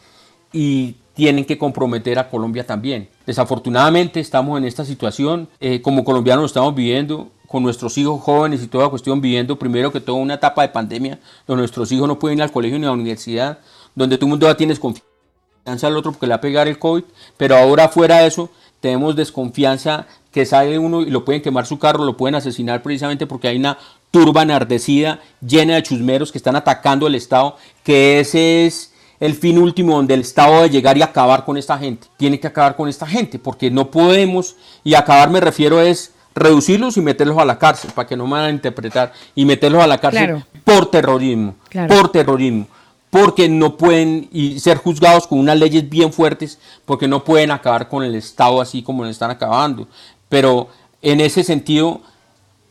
Y tienen que comprometer a Colombia también. Desafortunadamente estamos en esta situación, eh, como colombianos estamos viviendo, con nuestros hijos jóvenes y toda cuestión, viviendo primero que todo una etapa de pandemia, donde nuestros hijos no pueden ir al colegio ni a la universidad, donde todo el mundo ya tienes confianza al otro porque le va a pegar el COVID, pero ahora fuera de eso tenemos desconfianza que sale uno y lo pueden quemar su carro, lo pueden asesinar precisamente porque hay una turba enardecida llena de chusmeros que están atacando el Estado, que ese es el fin último donde el Estado debe llegar y acabar con esta gente. Tiene que acabar con esta gente porque no podemos, y acabar me refiero es reducirlos y meterlos a la cárcel, para que no me van a interpretar, y meterlos a la cárcel por terrorismo, por terrorismo porque no pueden ser juzgados con unas leyes bien fuertes, porque no pueden acabar con el Estado así como lo están acabando. Pero en ese sentido,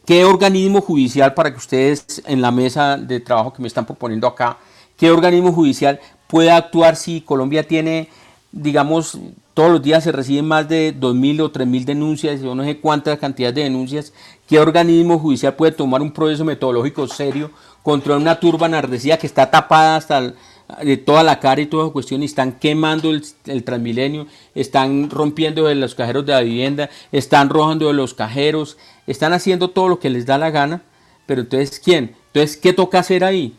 ¿qué organismo judicial para que ustedes en la mesa de trabajo que me están proponiendo acá, qué organismo judicial puede actuar si Colombia tiene, digamos, todos los días se reciben más de 2.000 o 3.000 denuncias, yo no sé cuántas cantidades de denuncias, ¿qué organismo judicial puede tomar un proceso metodológico serio contra una turba enardecida que está tapada hasta de toda la cara y toda la cuestión y están quemando el, Transmilenio, están rompiendo de los cajeros de la vivienda, están rojando de los cajeros, están haciendo todo lo que les da la gana. pero entonces, ¿quién? Entonces, ¿qué toca hacer ahí?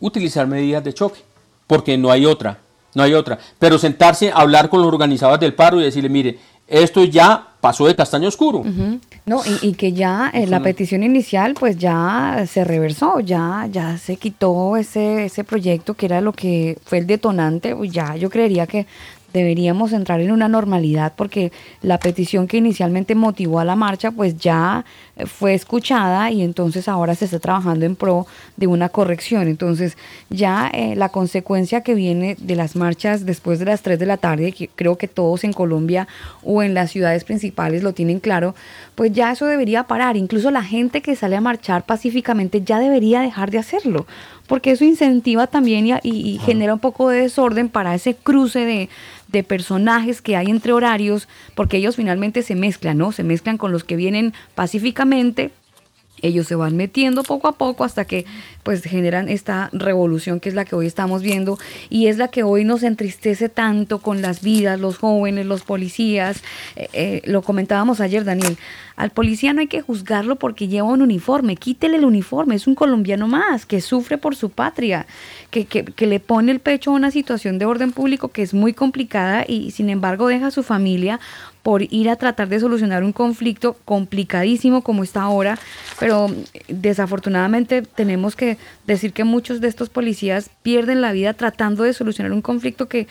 Utilizar medidas de choque, porque no hay otra, no hay otra. Pero sentarse, a hablar con los organizadores del paro y decirle, mire, esto ya pasó de castaño oscuro. No, y, que ya eh, la petición inicial pues ya se reversó, ya, ya se quitó ese, ese proyecto que era lo que fue el detonante, ya yo creería que deberíamos entrar en una normalidad porque la petición que inicialmente motivó a la marcha pues ya fue escuchada y entonces ahora se está trabajando en pro de una corrección. Entonces ya eh, la consecuencia que viene de las marchas después de las 3 de la tarde, que creo que todos en Colombia o en las ciudades principales lo tienen claro, pues ya eso debería parar. Incluso la gente que sale a marchar pacíficamente ya debería dejar de hacerlo porque eso incentiva también y, genera un poco de desorden para ese cruce de, de personajes que hay entre horarios, porque ellos finalmente se mezclan, ¿no? Se mezclan con los que vienen pacíficamente ellos se van metiendo poco a poco hasta que pues generan esta revolución que es la que hoy estamos viendo y es la que hoy nos entristece tanto con las vidas, los jóvenes, los policías. Eh, eh, lo comentábamos ayer, Daniel. Al policía no hay que juzgarlo porque lleva un uniforme, quítele el uniforme, es un colombiano más que sufre por su patria, que, que, que le pone el pecho a una situación de orden público que es muy complicada y sin embargo deja a su familia por ir a tratar de solucionar un conflicto complicadísimo como está ahora, pero desafortunadamente tenemos que decir que muchos de estos policías pierden la vida tratando de solucionar un conflicto que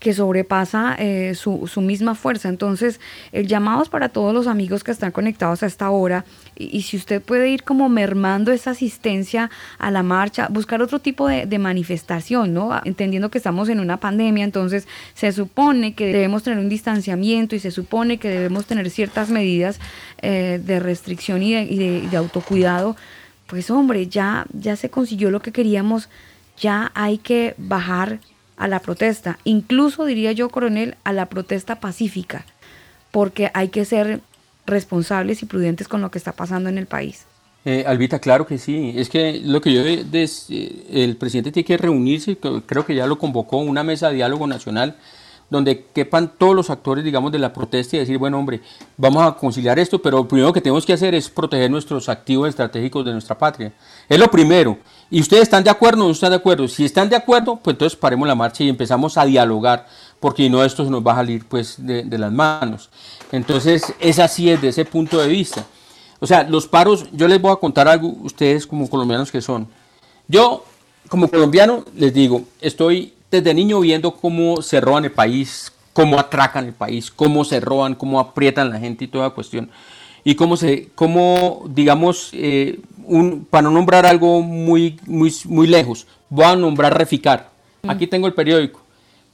que sobrepasa eh, su, su, misma fuerza. Entonces, el llamado es para todos los amigos que están conectados a esta hora y, si usted puede ir como mermando esa asistencia a la marcha, buscar otro tipo de, manifestación, ¿no? Entendiendo que estamos en una pandemia, entonces se supone que debemos tener un distanciamiento y se supone que debemos tener ciertas medidas eh, de restricción y de, y de autocuidado. Pues hombre, ya, ya se consiguió lo que queríamos, ya hay que bajar a la protesta, incluso diría yo, coronel, a la protesta pacífica, porque hay que ser responsables y prudentes con lo que está pasando en el país. Eh, Albita, claro que sí. Es que lo que yo, eh, el presidente tiene que reunirse, creo que ya lo convocó, una mesa de diálogo nacional donde quepan todos los actores, digamos, de la protesta y decir, bueno, hombre, vamos a conciliar esto, pero lo primero que tenemos que hacer es proteger nuestros activos estratégicos de nuestra patria. Es lo primero. ¿Y ustedes están de acuerdo o no están de acuerdo? Si están de acuerdo, pues entonces paremos la marcha y empezamos a dialogar, porque no esto se nos va a salir pues de, de las manos. Entonces, es así desde ese punto de vista. O sea, los paros, yo les voy a contar algo, ustedes como colombianos que son. Yo, como colombiano, les digo, estoy desde niño viendo cómo se roban el país, cómo atracan el país, cómo se roban, cómo aprietan la gente y toda cuestión. Y cómo se, cómo, digamos, eh, para nombrar algo muy, muy, muy lejos, voy a nombrar Reficar. Aquí tengo el periódico.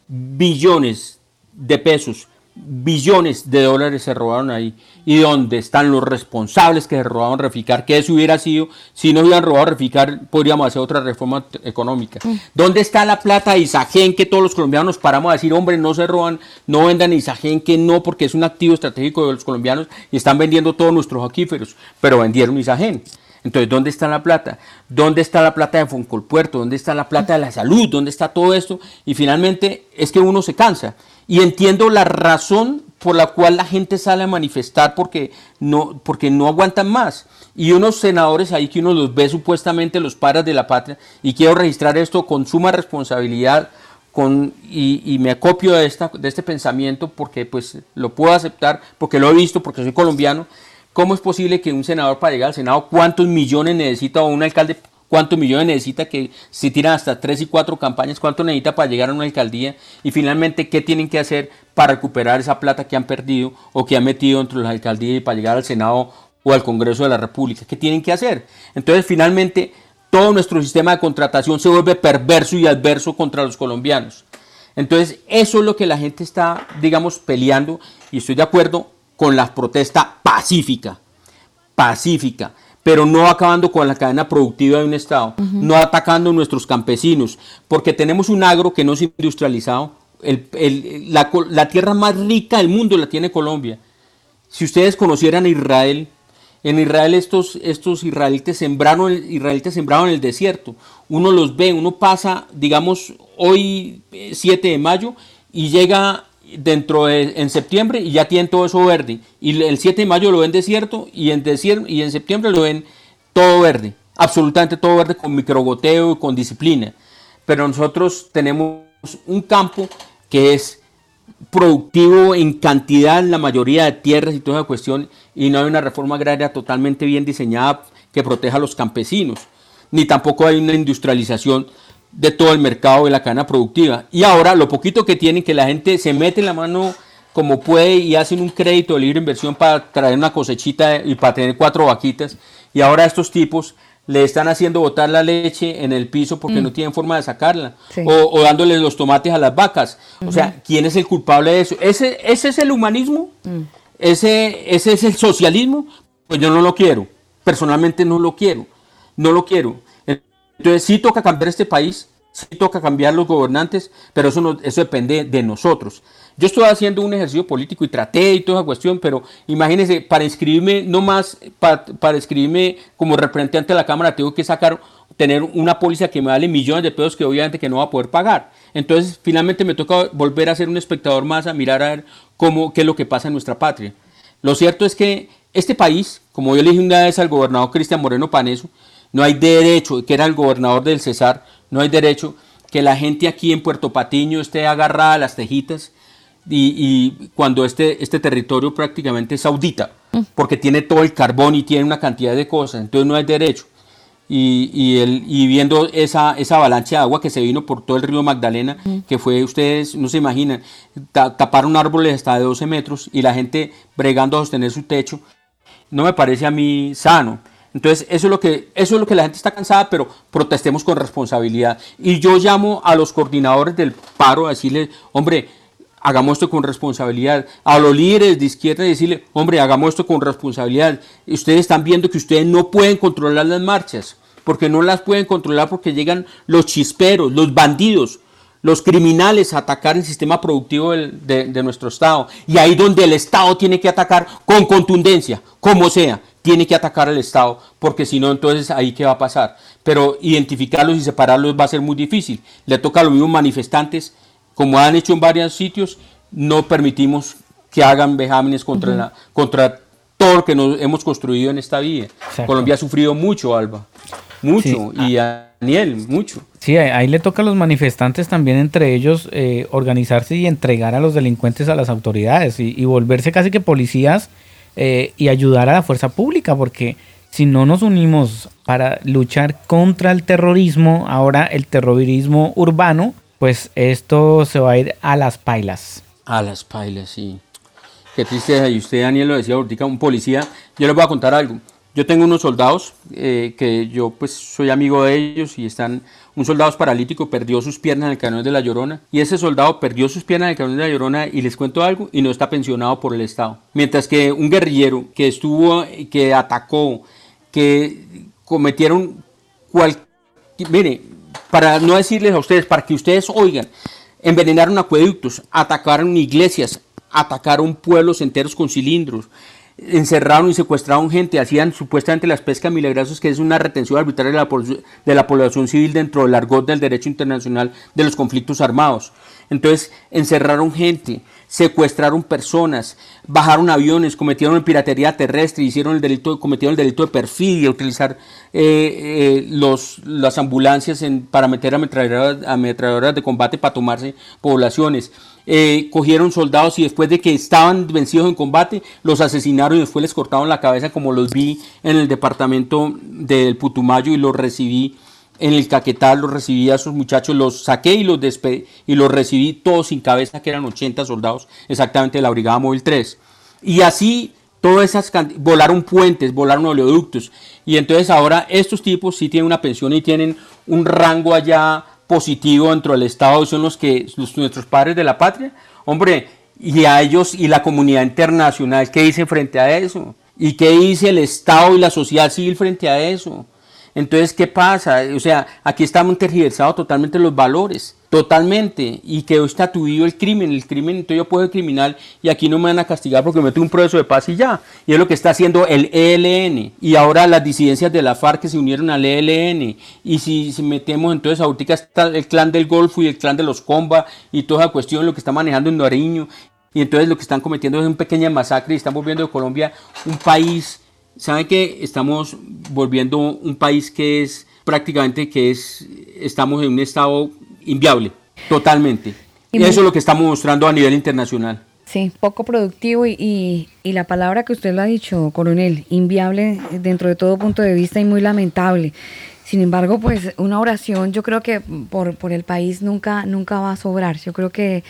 Billones de pesos billones de dólares se robaron ahí. ¿Y dónde están los responsables que se robaron Reficar? ¿Qué eso hubiera sido? Si no hubieran robado Reficar, podríamos hacer otra reforma económica. Mm. ¿Dónde está la plata de Isagen que todos los colombianos paramos a decir, hombre, no se roban, no vendan Isagen, que no, porque es un activo estratégico de los colombianos y están vendiendo todos nuestros aquíferos, pero vendieron Isagen. Entonces, ¿dónde está la plata? ¿Dónde está la plata de Foncolpuerto? ¿Dónde está la plata de la salud? ¿Dónde está todo esto? Y finalmente es que uno se cansa. Y entiendo la razón por la cual la gente sale a manifestar porque no, porque no aguantan más. Y unos senadores ahí que uno los ve supuestamente los padres de la patria, y quiero registrar esto con suma responsabilidad, con, y, me acopio de, esta, de este pensamiento porque pues lo puedo aceptar, porque lo he visto, porque soy colombiano. ¿Cómo es posible que un senador para llegar al Senado, cuántos millones necesita o un alcalde cuántos millones necesita que si tiran hasta tres y cuatro campañas, cuánto necesita para llegar a una alcaldía y finalmente qué tienen que hacer para recuperar esa plata que han perdido o que han metido entre las alcaldías y para llegar al Senado o al Congreso de la República. ¿Qué tienen que hacer? Entonces finalmente todo nuestro sistema de contratación se vuelve perverso y adverso contra los colombianos. Entonces eso es lo que la gente está, digamos, peleando y estoy de acuerdo con la protesta pacífica, pacífica pero no acabando con la cadena productiva de un Estado, no atacando a nuestros campesinos, porque tenemos un agro que no es industrializado. la, tierra más rica del mundo la tiene Colombia. Si ustedes conocieran a Israel, en Israel estos, estos israelitas, sembraron, israelitas sembraron el desierto. Uno los ve, uno pasa, digamos, hoy 7 de mayo y llega dentro de, en septiembre y ya tienen todo eso verde. Y el 7 de mayo lo ven desierto y en, desierto, y en septiembre lo ven todo verde, absolutamente todo verde con microgoteo y con disciplina. Pero nosotros tenemos un campo que es productivo en cantidad en la mayoría de tierras y toda esa cuestión y no hay una reforma agraria totalmente bien diseñada que proteja a los campesinos, ni tampoco hay una industrialización de todo el mercado de la cadena productiva. Y ahora lo poquito que tienen, que la gente se mete en la mano como puede y hacen un crédito de libre inversión para traer una cosechita y para tener cuatro vaquitas. Y ahora estos tipos le están haciendo botar la leche en el piso porque no mm. tienen forma de sacarla, o, o, dándoles los tomates a las vacas. O sea, ¿quién es el culpable de eso? ¿Ese, ese es el humanismo? Mm. ¿Ese, ¿Ese es el socialismo? Pues yo no lo quiero. Personalmente no lo quiero. No lo quiero. Entonces sí toca cambiar este país, sí toca cambiar los gobernantes, pero eso, no, eso depende de nosotros. Yo estoy haciendo un ejercicio político y traté y toda esa cuestión, pero imagínense, para inscribirme, no más, para, para inscribirme como representante de la Cámara, tengo que sacar, tener una póliza que me vale millones de pesos que obviamente que no va a poder pagar. Entonces, finalmente me toca volver a ser un espectador más, a mirar a ver cómo, qué es lo que pasa en nuestra patria. Lo cierto es que este país, como yo le dije una vez al gobernador Cristian Moreno Paneso, no hay derecho, que era el gobernador del Cesar, no hay derecho que la gente aquí en Puerto Patiño esté agarrada a las tejitas y, cuando este, este territorio prácticamente es saudita, porque tiene todo el carbón y tiene una cantidad de cosas, entonces no hay derecho. Y, y, el, y viendo esa, esa avalancha de agua que se vino por todo el río Magdalena, que fue, ustedes no se imaginan, taparon árboles hasta de 12 metros y la gente bregando a sostener su techo, no me parece a mí sano. Entonces, eso es, lo que, eso es lo que la gente está cansada, pero protestemos con responsabilidad. Y yo llamo a los coordinadores del paro a decirles, hombre, hagamos esto con responsabilidad. A los líderes de izquierda decirle, hombre, hagamos esto con responsabilidad. Ustedes están viendo que ustedes no pueden controlar las marchas, porque no las pueden controlar porque llegan los chisperos, los bandidos, los criminales a atacar el sistema productivo de, de nuestro Estado. Y ahí donde el Estado tiene que atacar con contundencia, como sea, tiene que atacar al Estado, porque si no, entonces ahí qué va a pasar. Pero identificarlos y separarlos va a ser muy difícil. Le toca a los mismos manifestantes como han hecho en varios sitios, no permitimos que hagan vejámenes contra, la, contra todo lo que nos hemos construido en esta vía. Colombia ha sufrido mucho, Alba, mucho, y a Daniel, mucho. Sí, ahí le toca a los manifestantes también entre ellos eh, organizarse y entregar a los delincuentes a las autoridades y, volverse casi que policías eh, y ayudar a la fuerza pública, porque si no nos unimos para luchar contra el terrorismo, ahora el terrorismo urbano, pues esto se va a ir a las pailas. A las pailas, sí. Qué tristeza. Y usted, Daniel, lo decía ahorita, un policía. Yo les voy a contar algo. Yo tengo unos soldados eh, que yo pues soy amigo de ellos y están, un soldado paralítico perdió sus piernas en el cañón de la Llorona y ese soldado perdió sus piernas en el cañón de la Llorona y les cuento algo y no está pensionado por el Estado. Mientras que un guerrillero que estuvo, que atacó, que cometieron cualquier, mire, para no decirles a ustedes, para que ustedes oigan, envenenaron acueductos, atacaron iglesias, atacaron pueblos enteros con cilindros, encerraron y secuestraron gente, hacían supuestamente las pescas milagrosas, que es una retención arbitraria de la, de la población civil dentro del argot del derecho internacional de los conflictos armados. Entonces encerraron gente, secuestraron personas, bajaron aviones, cometieron piratería terrestre, hicieron el delito, cometieron el delito de perfidia, utilizar eh, eh, los, las ambulancias en, para meter ametralladoras, de combate para tomarse poblaciones. Eh, cogieron soldados y después de que estaban vencidos en combate, los asesinaron y después les cortaron la cabeza como los vi en el departamento del Putumayo y los recibí en el Caquetal los recibí a esos muchachos, los saqué y los despedí y los recibí todos sin cabeza, que eran 80 soldados exactamente de la Brigada Móvil 3. Y así todas esas volaron puentes, volaron oleoductos. Y entonces ahora estos tipos sí tienen una pensión y tienen un rango allá positivo dentro del Estado y son los que nuestros padres de la patria. Hombre, y a ellos y la comunidad internacional, ¿qué dice frente a eso? ¿Y qué dice el Estado y la sociedad civil frente a eso? Entonces, ¿qué pasa? O sea, aquí estamos tergiversados totalmente los valores, totalmente, y quedó estatuido el crimen, el crimen, entonces yo puedo ser criminal y aquí no me van a castigar porque me meto un proceso de paz y ya. Y es lo que está haciendo el ELN. Y ahora las disidencias de la FARC se unieron al ELN. Y si, metemos entonces ahorita está el clan del Golfo y el clan de los Comba y toda esa cuestión, lo que está manejando en Nariño. Y entonces lo que están cometiendo es una pequeña masacre y están volviendo de Colombia un país saben que estamos volviendo un país que es prácticamente que es, estamos en un estado inviable, totalmente. Y, eso es lo que estamos mostrando a nivel internacional. Sí, poco productivo y, y, la palabra que usted lo ha dicho, coronel, inviable dentro de todo punto de vista y muy lamentable. Sin embargo, pues una oración yo creo que por, por el país nunca, nunca va a sobrar. Yo creo que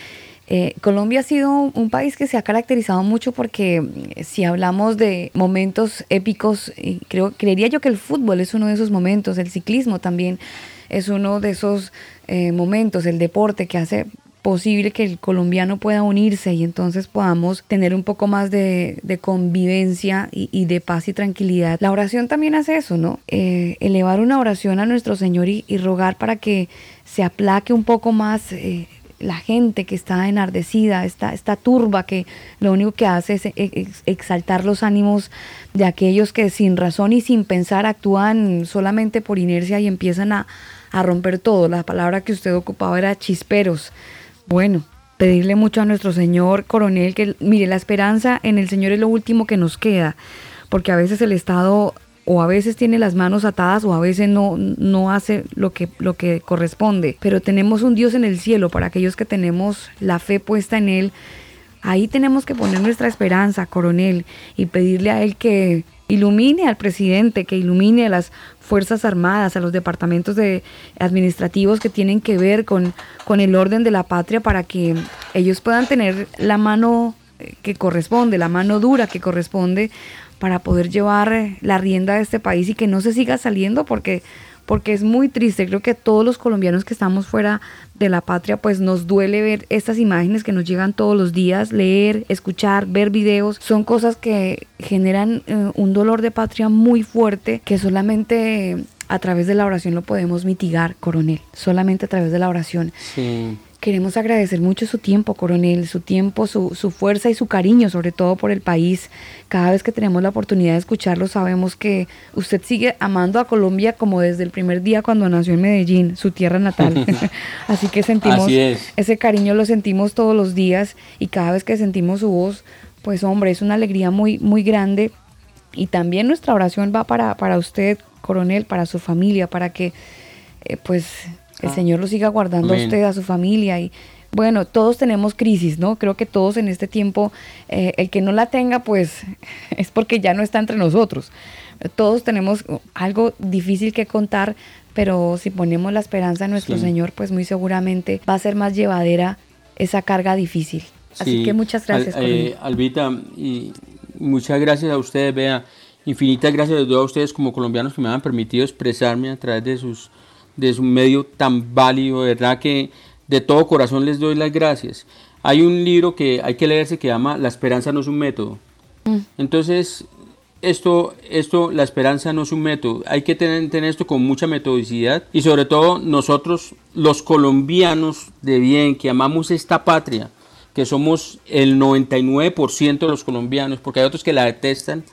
eh, Colombia ha sido un país que se ha caracterizado mucho porque mm, si hablamos de momentos épicos, creo, creería yo que el fútbol es uno de esos momentos, el ciclismo también es uno de esos eh, momentos, el deporte que hace posible que el colombiano pueda unirse y entonces podamos tener un poco más de, convivencia y, de paz y tranquilidad. La oración también hace eso, ¿no? Eh, elevar una oración a nuestro Señor y, rogar para que se aplaque un poco más la gente que está enardecida, esta, esta turba que lo único que hace es exaltar los ánimos de aquellos que sin razón y sin pensar actúan solamente por inercia y empiezan a, a romper todo. La palabra que usted ocupaba era chisperos. Bueno, pedirle mucho a nuestro Señor coronel que, mire, la esperanza en el Señor es lo último que nos queda, porque a veces el Estado o a veces tiene las manos atadas o a veces no, no hace lo que, lo que corresponde. Pero tenemos un Dios en el cielo para aquellos que tenemos la fe puesta en Él. Ahí tenemos que poner nuestra esperanza, coronel, y pedirle a Él que ilumine al presidente, que ilumine a las Fuerzas Armadas, a los departamentos de administrativos que tienen que ver con, con el orden de la patria para que ellos puedan tener la mano que corresponde, la mano dura que corresponde para poder llevar eh, la rienda de este país y que no se siga saliendo porque porque es muy triste. Creo que todos los colombianos que estamos fuera de la patria, pues nos duele ver estas imágenes que nos llegan todos los días, leer, escuchar, ver videos. Son cosas que generan eh, un dolor de patria muy fuerte que solamente a través de la oración lo podemos mitigar, coronel. Solamente a través de la oración. Sí. Queremos agradecer mucho su tiempo, coronel, su tiempo, su, su, fuerza y su cariño, sobre todo por el país. Cada vez que tenemos la oportunidad de escucharlo, sabemos que usted sigue amando a Colombia como desde el primer día cuando nació en Medellín, su tierra natal. Así que sentimos ese cariño, lo sentimos todos los días y cada vez que sentimos su voz, pues hombre, es una alegría muy, muy grande. Y también nuestra oración va para, para usted, coronel, para su familia, para que eh, pues el ah. Señor lo siga guardando a usted, a su familia y bueno, todos tenemos crisis, ¿no? Creo que todos en este tiempo, eh, el que no la tenga, pues es porque ya no está entre nosotros. Todos tenemos algo difícil que contar, pero si ponemos la esperanza en nuestro Señor, pues muy seguramente va a ser más llevadera esa carga difícil. Así que muchas gracias. eh, Albita, y muchas gracias a ustedes, vea, infinitas gracias a ustedes como colombianos que me han permitido expresarme a través de sus de su medio tan válido, de verdad que de todo corazón les doy las gracias. Hay un libro que hay que leerse que llama La esperanza no es un método. Mm. Entonces, esto, esto, la esperanza no es un método. Hay que tener, tener, esto con mucha metodicidad y sobre todo nosotros, los colombianos de bien, que amamos esta patria, que somos el 99% de los colombianos, porque hay otros que la detestan.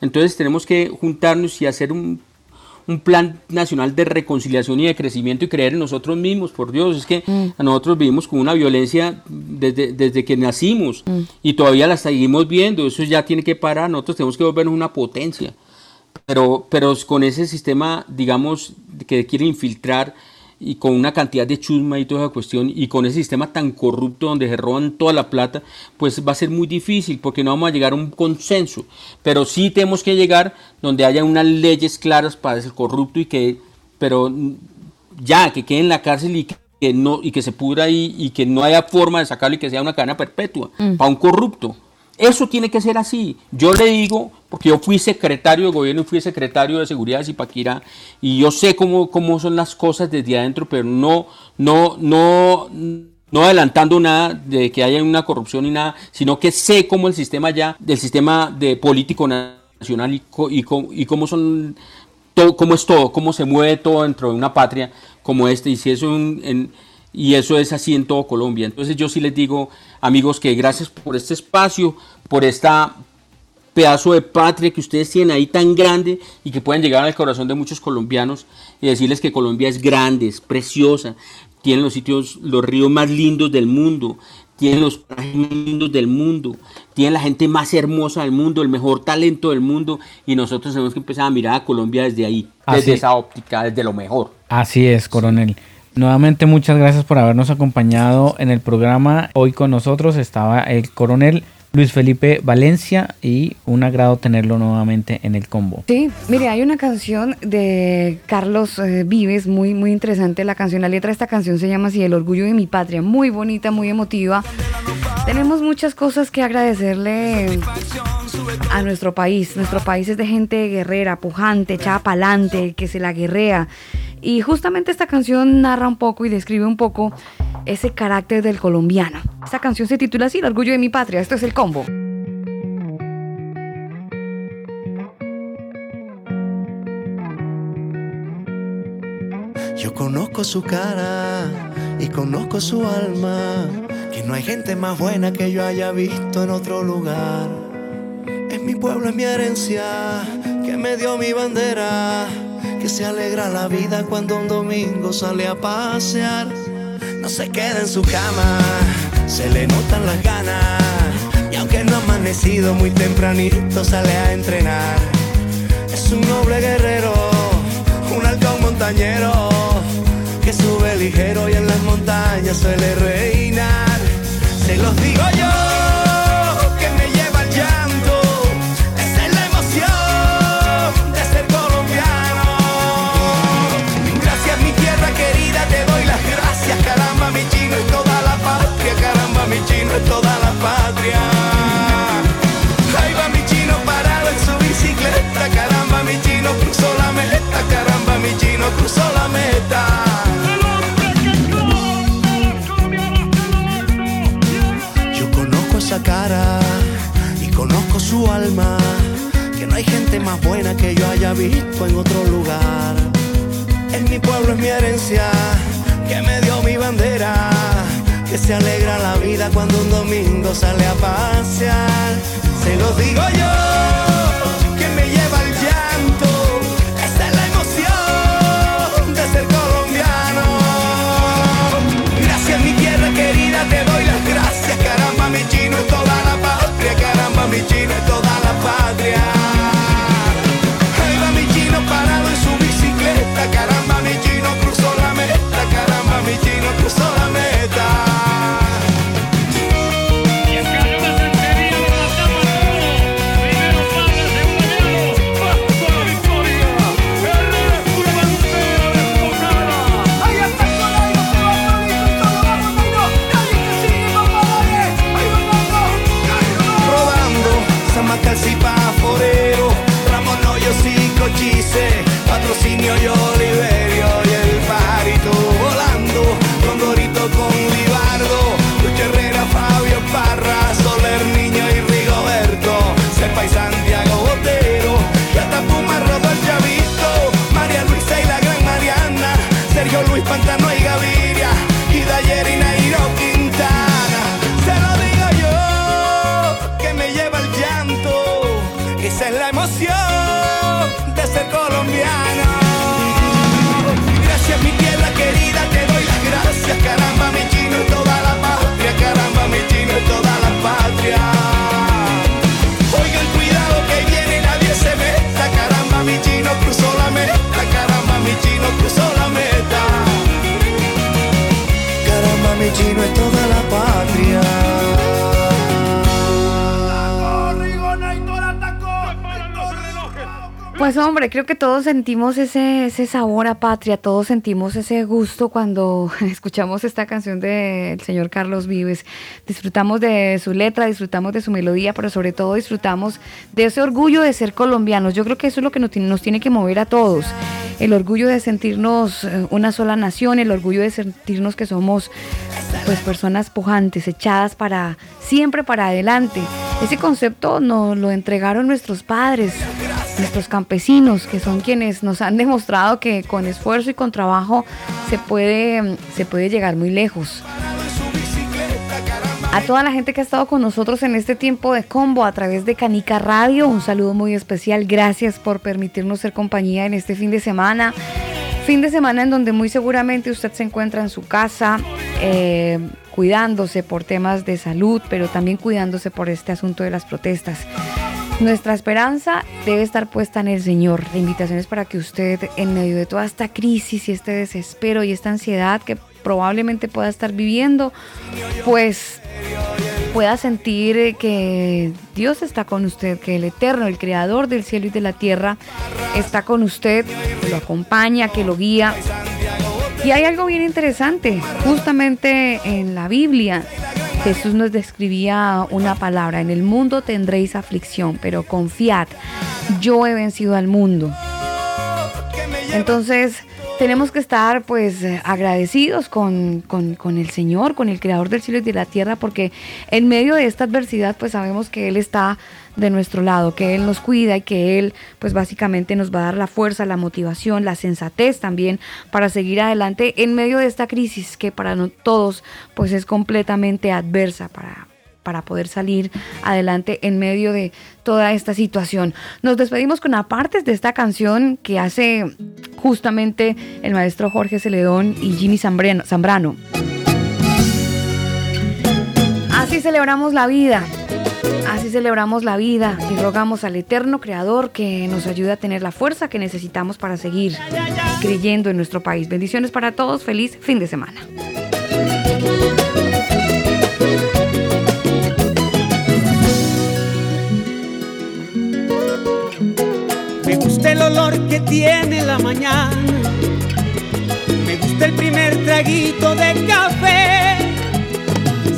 Entonces tenemos que juntarnos y hacer un un plan nacional de reconciliación y de crecimiento y creer en nosotros mismos, por Dios, es que mm. nosotros vivimos con una violencia desde, desde que nacimos mm. y todavía la seguimos viendo, eso ya tiene que parar, nosotros tenemos que volvernos una potencia, pero, pero con ese sistema, digamos, que quiere infiltrar y con una cantidad de chusma y toda esa cuestión y con ese sistema tan corrupto donde se roban toda la plata, pues va a ser muy difícil porque no vamos a llegar a un consenso. Pero sí tenemos que llegar donde haya unas leyes claras para ese corrupto y que, pero ya, que quede en la cárcel y que, no, y que se pudra ahí y que no haya forma de sacarlo y que sea una cadena perpetua mm. para un corrupto. Eso tiene que ser así. Yo le digo, porque yo fui secretario de gobierno y fui secretario de seguridad de Zipaquirá, y yo sé cómo, cómo son las cosas desde adentro, pero no, no, no, no adelantando nada de que haya una corrupción ni nada, sino que sé cómo el sistema ya, del sistema de político nacional y, y, y cómo son todo, cómo es todo, cómo se mueve todo dentro de una patria como este, y si eso en, y eso es así en todo Colombia. Entonces yo sí les digo, amigos, que gracias por este espacio, por esta pedazo de patria que ustedes tienen ahí tan grande y que pueden llegar al corazón de muchos colombianos y decirles que Colombia es grande, es preciosa, tiene los sitios, los ríos más lindos del mundo, tiene los parajes más lindos del mundo, tiene la gente más hermosa del mundo, el mejor talento del mundo, y nosotros tenemos que empezar a mirar a Colombia desde ahí, desde esa óptica, desde lo mejor. Así es, coronel. Nuevamente muchas gracias por habernos acompañado en el programa. Hoy con nosotros estaba el coronel Luis Felipe Valencia y un agrado tenerlo nuevamente en el combo. Sí, mire, hay una canción de Carlos eh, Vives muy muy interesante la canción, la letra de esta canción se llama así El orgullo de mi patria, muy bonita, muy emotiva. Tenemos muchas cosas que agradecerle a nuestro país. Nuestro país es de gente guerrera, pujante, echada pa'lante, que se la guerrea. Y justamente esta canción narra un poco y describe un poco ese carácter del colombiano. Esta canción se titula así, El orgullo de mi patria. Esto es el combo. Yo conozco su cara y conozco su alma, que no hay gente más buena que yo haya visto en otro lugar. Es mi pueblo, es mi herencia, que me dio mi bandera, que se alegra la vida cuando un domingo sale a pasear. No se queda en su cama, se le notan las ganas, y aunque no ha amanecido muy tempranito, sale a entrenar. Es un noble guerrero, un halcón montañero que sube ligero y en las montañas suele reinar. Se los digo yo, chino es toda la patria. Ahí va mi chino parado en su bicicleta, caramba mi chino cruzó la meta, caramba mi chino cruzó la meta. Yo conozco esa cara y conozco su alma, que no hay gente más buena que yo haya visto en otro lugar. En mi pueblo es mi herencia, que me dio mi bandera, que se alegra la vida cuando un domingo sale a pasear. Se lo digo yo, creo que todos sentimos ese, ese sabor a patria, todos sentimos ese gusto cuando escuchamos esta canción del señor Carlos Vives. Disfrutamos de su letra, disfrutamos de su melodía, pero sobre todo disfrutamos de ese orgullo de ser colombianos. Yo creo que eso es lo que nos nos tiene que mover a todos. El orgullo de sentirnos eh, una sola nación, el orgullo de sentirnos que somos pues personas pujantes, echadas para siempre para adelante. Ese concepto nos lo entregaron nuestros padres, nuestros campesinos, que son quienes nos han demostrado que con esfuerzo y con trabajo se puede, se puede llegar muy lejos. A toda la gente que ha estado con nosotros en este tiempo de combo a través de Canica Radio, un saludo muy especial. Gracias por permitirnos ser compañía en este fin de semana. Fin de semana en donde muy seguramente usted se encuentra en su casa, eh, cuidándose por temas de salud, pero también cuidándose por este asunto de las protestas. Nuestra esperanza debe estar puesta en el Señor. La invitación es para que usted, en medio de toda esta crisis y este desespero y esta ansiedad que probablemente pueda estar viviendo, pues pueda sentir que Dios está con usted, que el Eterno, el Creador del cielo y de la tierra, está con usted, lo acompaña, que lo guía. Y hay algo bien interesante, justamente en la Biblia. Jesús nos describía una palabra, en el mundo tendréis aflicción, pero confiad, yo he vencido al mundo. Entonces, tenemos que estar pues eh, agradecidos con, con, el Señor, con el Creador del cielo y de la tierra, porque en medio de esta adversidad pues sabemos que Él está de nuestro lado, que Él nos cuida y que Él pues básicamente nos va a dar la fuerza, la motivación, la sensatez también para seguir adelante en medio de esta crisis que para todos pues es completamente adversa para, para poder salir adelante en medio de toda esta situación. Nos despedimos con apartes de esta canción que hace justamente el maestro Jorge Celedón y Jimmy Zambrano. Así celebramos la vida. Así celebramos la vida y rogamos al eterno Creador que nos ayude a tener la fuerza que necesitamos para seguir creyendo en nuestro país. Bendiciones para todos, feliz fin de semana. Me gusta el olor que tiene la mañana. Me gusta el primer traguito de café.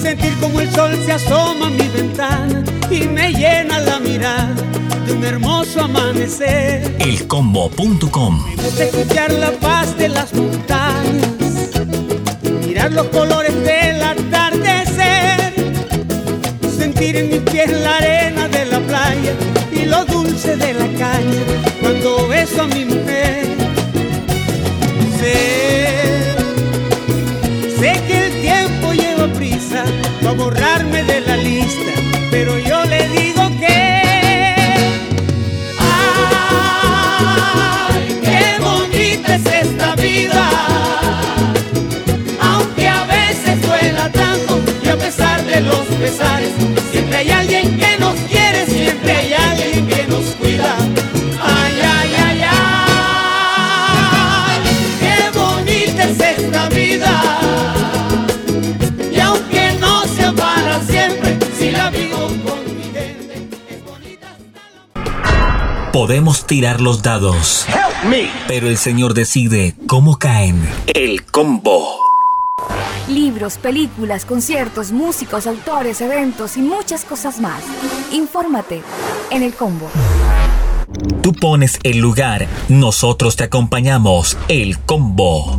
Sentir como el sol se asoma a mi ventana y me llena la mirada de un hermoso amanecer. Elcombo.com Me gusta escuchar la paz de las montañas, mirar los colores del atardecer, sentir en mis pies la arena de la playa de la caña cuando beso a mi mujer. Sé, sé que el tiempo lleva prisa para borrarme de la lista, pero yo le digo que. ¡Ay, qué bonita es esta vida! Aunque a veces duela tanto y a pesar de los pesares, siempre hay alguien que nos quiere, Podemos tirar los dados, pero el Señor decide cómo caen. El combo. Libros, películas, conciertos, músicos, autores, eventos y muchas cosas más. Infórmate en el combo. Tú pones el lugar, nosotros te acompañamos. El combo.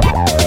Bye.